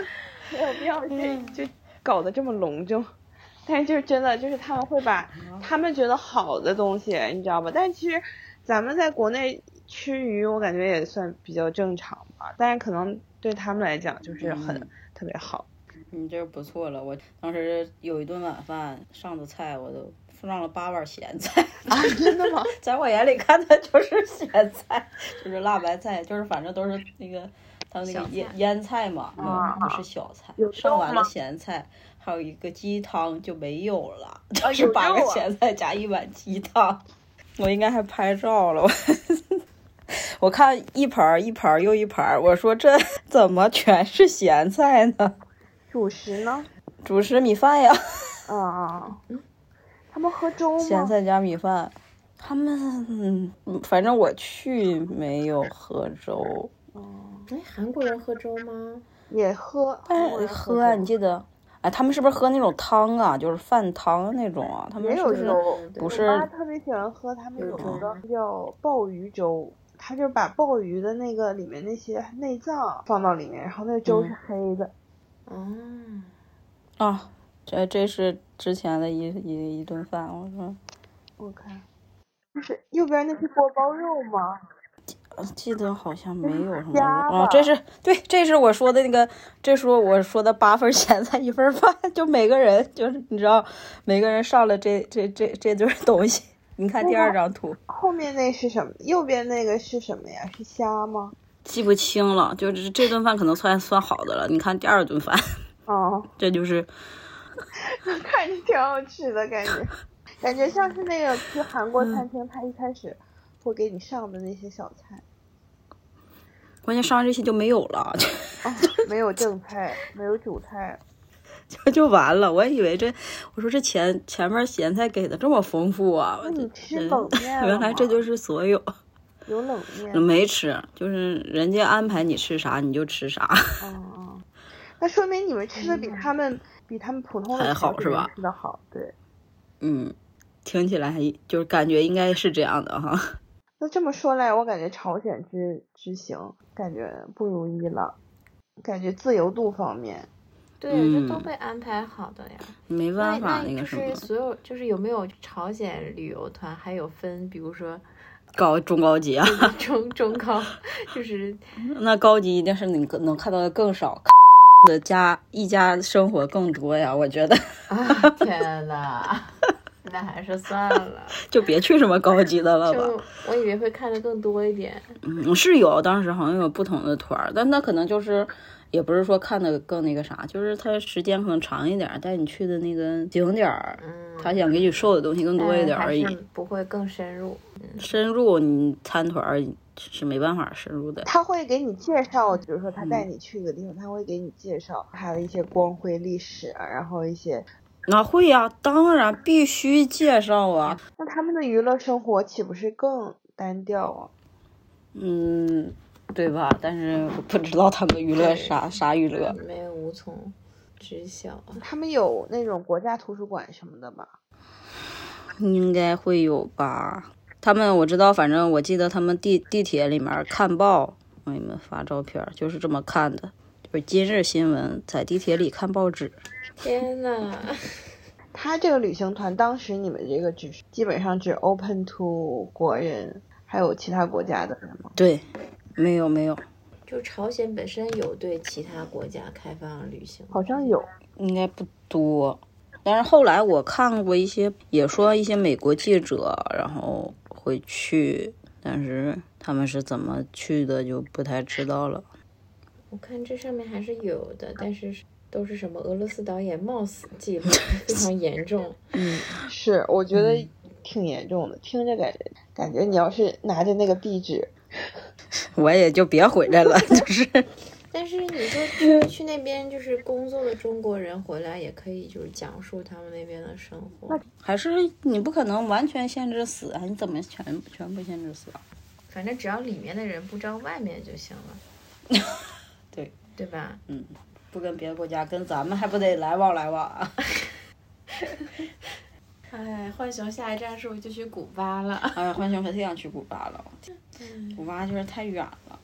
Speaker 3: 没有必要这就搞得这么隆重，但是就是真的就是他们会把他们觉得好的东西，你知道吧？但其实咱们在国内吃鱼，我感觉也算比较正常吧，但是可能对他们来讲就是很、
Speaker 1: 嗯
Speaker 3: 特别好。
Speaker 1: 你这不错了，我当时有一顿晚饭上的菜，我都上了八碗咸菜，
Speaker 3: 啊，真的吗？
Speaker 1: 在我眼里看的就是咸菜，就是辣白菜，就是反正都是那个他们那个腌腌菜嘛，
Speaker 3: 啊
Speaker 1: 嗯，不是小菜
Speaker 3: 有，
Speaker 1: 上完了咸菜，还有一个鸡汤就没有了，
Speaker 3: 啊
Speaker 1: 就是八个咸菜加一碗鸡汤，我应该还拍照了，我。我看一盘儿一盘儿又一盘儿，我说这 怎么全是咸菜呢？
Speaker 3: 主食呢？
Speaker 1: 主食米饭呀，
Speaker 3: 啊啊，他们喝粥吗？
Speaker 1: 咸菜加米饭。他们嗯反正我去没有喝粥，
Speaker 2: 哎，韩国人喝粥吗？
Speaker 3: 也喝，
Speaker 1: 哎，
Speaker 3: 人
Speaker 1: 喝啊，你记得？哎，他们是不是喝那种汤啊？就是饭汤那种啊？他们是不是，
Speaker 3: 我
Speaker 1: 不是
Speaker 3: 妈特别喜欢喝他们有个叫鲍鱼粥，他就把鲍鱼的那个里面那些内脏放到里面，然后那个粥是
Speaker 1: 嗯
Speaker 3: 黑的。
Speaker 2: 嗯，
Speaker 1: 啊？这这是之前的一一一顿饭，我说
Speaker 3: 我看，就是右边那是锅包肉吗？
Speaker 1: 呃记得好像没有什么哦，这是对，这是我说的那个，这是我说的八份咸菜一份饭，就每个人就是你知道，每个人上了这这这这堆东西。你看第二张图，
Speaker 3: 后面那是什么？右边那个是什么呀？是虾吗？
Speaker 1: 记不清了，就是这顿饭可能算算好的了。你看第二顿饭，
Speaker 3: 哦，
Speaker 1: 这就是
Speaker 3: 看着挺好吃的感觉，感觉像是那个去韩国餐厅，他一开始会给你上的那些小菜。
Speaker 1: 关键上完这些就没有了，
Speaker 3: 哦，没有正菜，没有主菜。
Speaker 1: 就就完了。我以为这，我说这前前面咸菜给的这么丰富啊，
Speaker 3: 你吃冷 面
Speaker 1: 原来这就是所有。
Speaker 3: 有冷 面。
Speaker 1: 没吃，就是人家安排你吃啥你就吃啥。
Speaker 3: 嗯嗯，那说明你们吃的比他们、比他们普通的
Speaker 1: 还好是吧
Speaker 3: 吃的好，对。
Speaker 1: 嗯，听起来还就是感觉应该是这样的哈。
Speaker 3: 那这么说来，我感觉朝鲜之之行感觉不如意了，感觉自由度方面，
Speaker 2: 对，这都
Speaker 1: 嗯
Speaker 2: 被安排好的呀。
Speaker 1: 没办法，
Speaker 2: 那就
Speaker 1: 个什么
Speaker 2: 是，所有就是有没有朝鲜旅游团，还有分，比如说，
Speaker 1: 高中高级啊，
Speaker 2: 中中高，就是
Speaker 1: 那高级一定是你能看到的更少，的家一家生活更多呀。我觉得
Speaker 2: 啊，天呐，那还是算了。
Speaker 1: 就别去什么高级的了吧。
Speaker 2: 就我以为会看的更多一点，
Speaker 1: 嗯，是有，当时好像有不同的团儿，但那可能就是，也不是说看的更那个啥，就是他时间可能长一点儿，带你去的那个景点儿，
Speaker 2: 嗯，
Speaker 1: 他想给你授的东西更多一点儿而已
Speaker 2: 不会更深入。
Speaker 1: 深入你参团儿是没办法深入的。
Speaker 3: 他会给你介绍，比如说他
Speaker 1: 嗯
Speaker 3: 带你去一个地方，他会给你介绍他的一些光辉历史啊，然后一些
Speaker 1: 那会呀、当然必须介绍啊。
Speaker 3: 那他们的娱乐生活岂不是更单调啊？
Speaker 1: 嗯，对吧？但是我不知道他们娱乐啥啥娱乐。
Speaker 2: 没有无从知晓啊。
Speaker 3: 他们有那种国家图书馆什么的吧？
Speaker 1: 应该会有吧。他们我知道，反正我记得他们地地铁里面看报，我给你们发照片，就是这么看的，就是今日新闻，在地铁里看报纸。
Speaker 2: 天呐，
Speaker 3: 他这个旅行团当时你们这个只是基本上只 open to 国人，还有其他国家的人吗？
Speaker 1: 对，没有没有，
Speaker 2: 就朝鲜本身有对其他国家开放旅行，
Speaker 3: 好像有，
Speaker 1: 应该不多。但是后来我看过一些，也说一些美国记者，然后会去，但是他们是怎么去的就不太知道了。
Speaker 2: 我看这上面还是有的，但是都是什么俄罗斯导演冒死记录，非常严重。
Speaker 3: 嗯，是，我觉得挺严重的，听着感觉感觉你要是拿着那个壁纸，
Speaker 1: 我也就别回来了，就是
Speaker 2: 但是你说去那边就是工作的中国人回来，也可以就是讲述他们那边的生活。
Speaker 1: 还是你不可能完全限制死啊！你怎么全全部限制死啊？
Speaker 2: 反正只要里面的人不知道外面就行了。
Speaker 1: 对
Speaker 2: 对吧？
Speaker 1: 嗯不跟别的国家，跟咱们还不得来往来往啊？
Speaker 2: 哎，浣熊下一站是不是就去古巴了？
Speaker 1: 哎，浣熊可太想去古巴了，古巴就是太远了。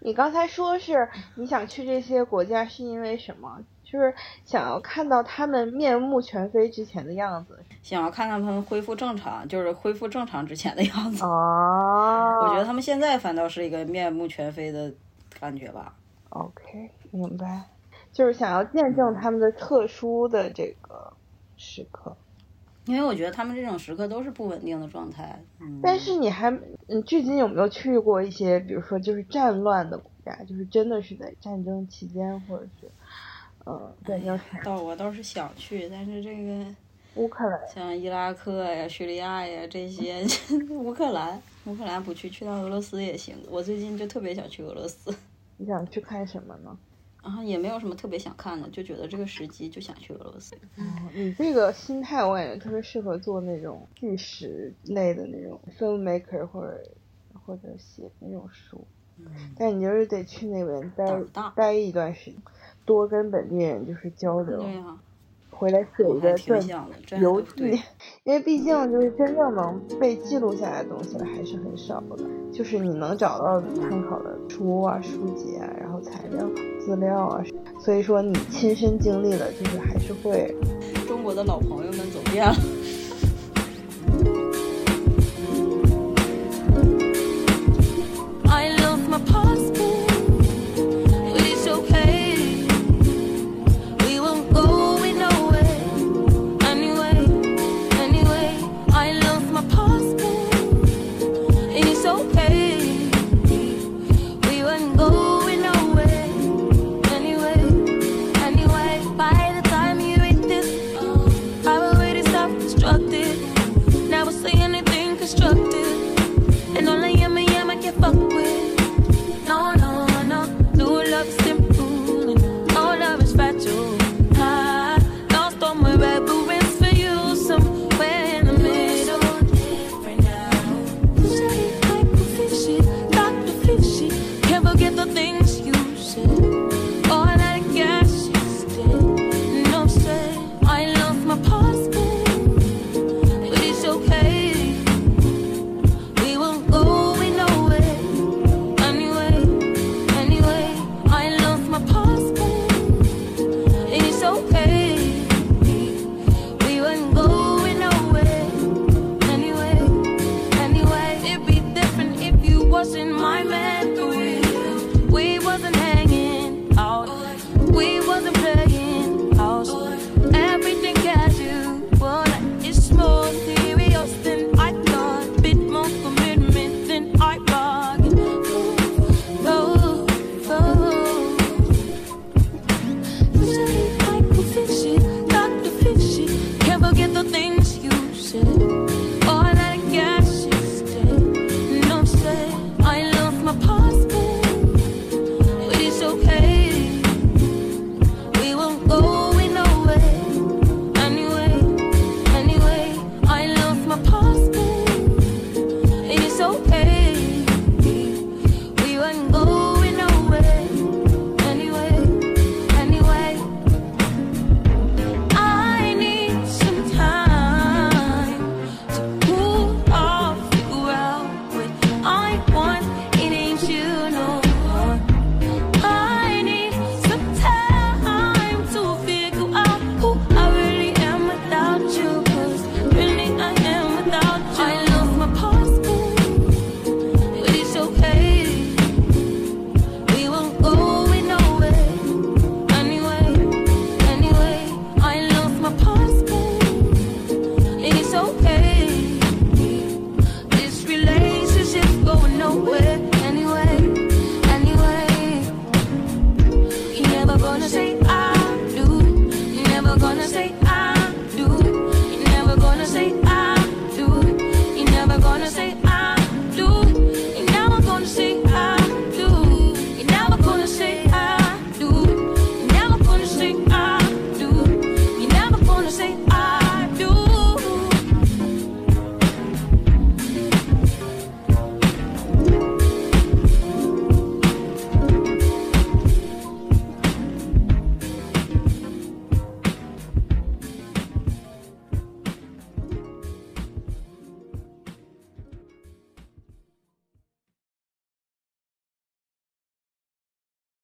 Speaker 3: 你刚才说是你想去这些国家是因为什么？就是想要看到他们面目全非之前的样子。
Speaker 1: 想要看看他们恢复正常，就是恢复正常之前的样子。
Speaker 3: 哦
Speaker 1: 我觉得他们现在反倒是一个面目全非的感觉吧。
Speaker 3: OK，明白，就是想要见证他们的特殊的这个时刻。
Speaker 1: 因为我觉得他们这种时刻都是不稳定的状态。嗯，
Speaker 3: 但是你还，嗯，至今有没有去过一些，比如说就是战乱的国家，就是真的是在战争期间，或者是，呃，战争前
Speaker 1: 倒我倒是想去，但是这个
Speaker 3: 乌克兰，
Speaker 1: 像伊拉克呀、叙利亚呀这些，乌克兰，乌克兰不去，去趟俄罗斯也行。我最近就特别想去俄罗斯，
Speaker 3: 你想去看什么呢？
Speaker 1: 然后也没有什么特别想看的，就觉得这个时机就想去俄罗斯。
Speaker 3: 你这个心态，我感觉特别适合做那种纪实类的那种 filmmaker 或者或者写那种书。但你就是得去那边待待一段时间，多跟本地人就是交流，
Speaker 1: 对呀、
Speaker 3: 回来写一个传
Speaker 1: 挺想的，真
Speaker 3: 游记，因为毕竟就是真正能被记录下来的东西还是很少的，就是你能找到的参考的书啊、书籍啊，然后材料、资料啊，所以说你亲身经历了，就是还是会
Speaker 1: 中国的老朋友们走遍了。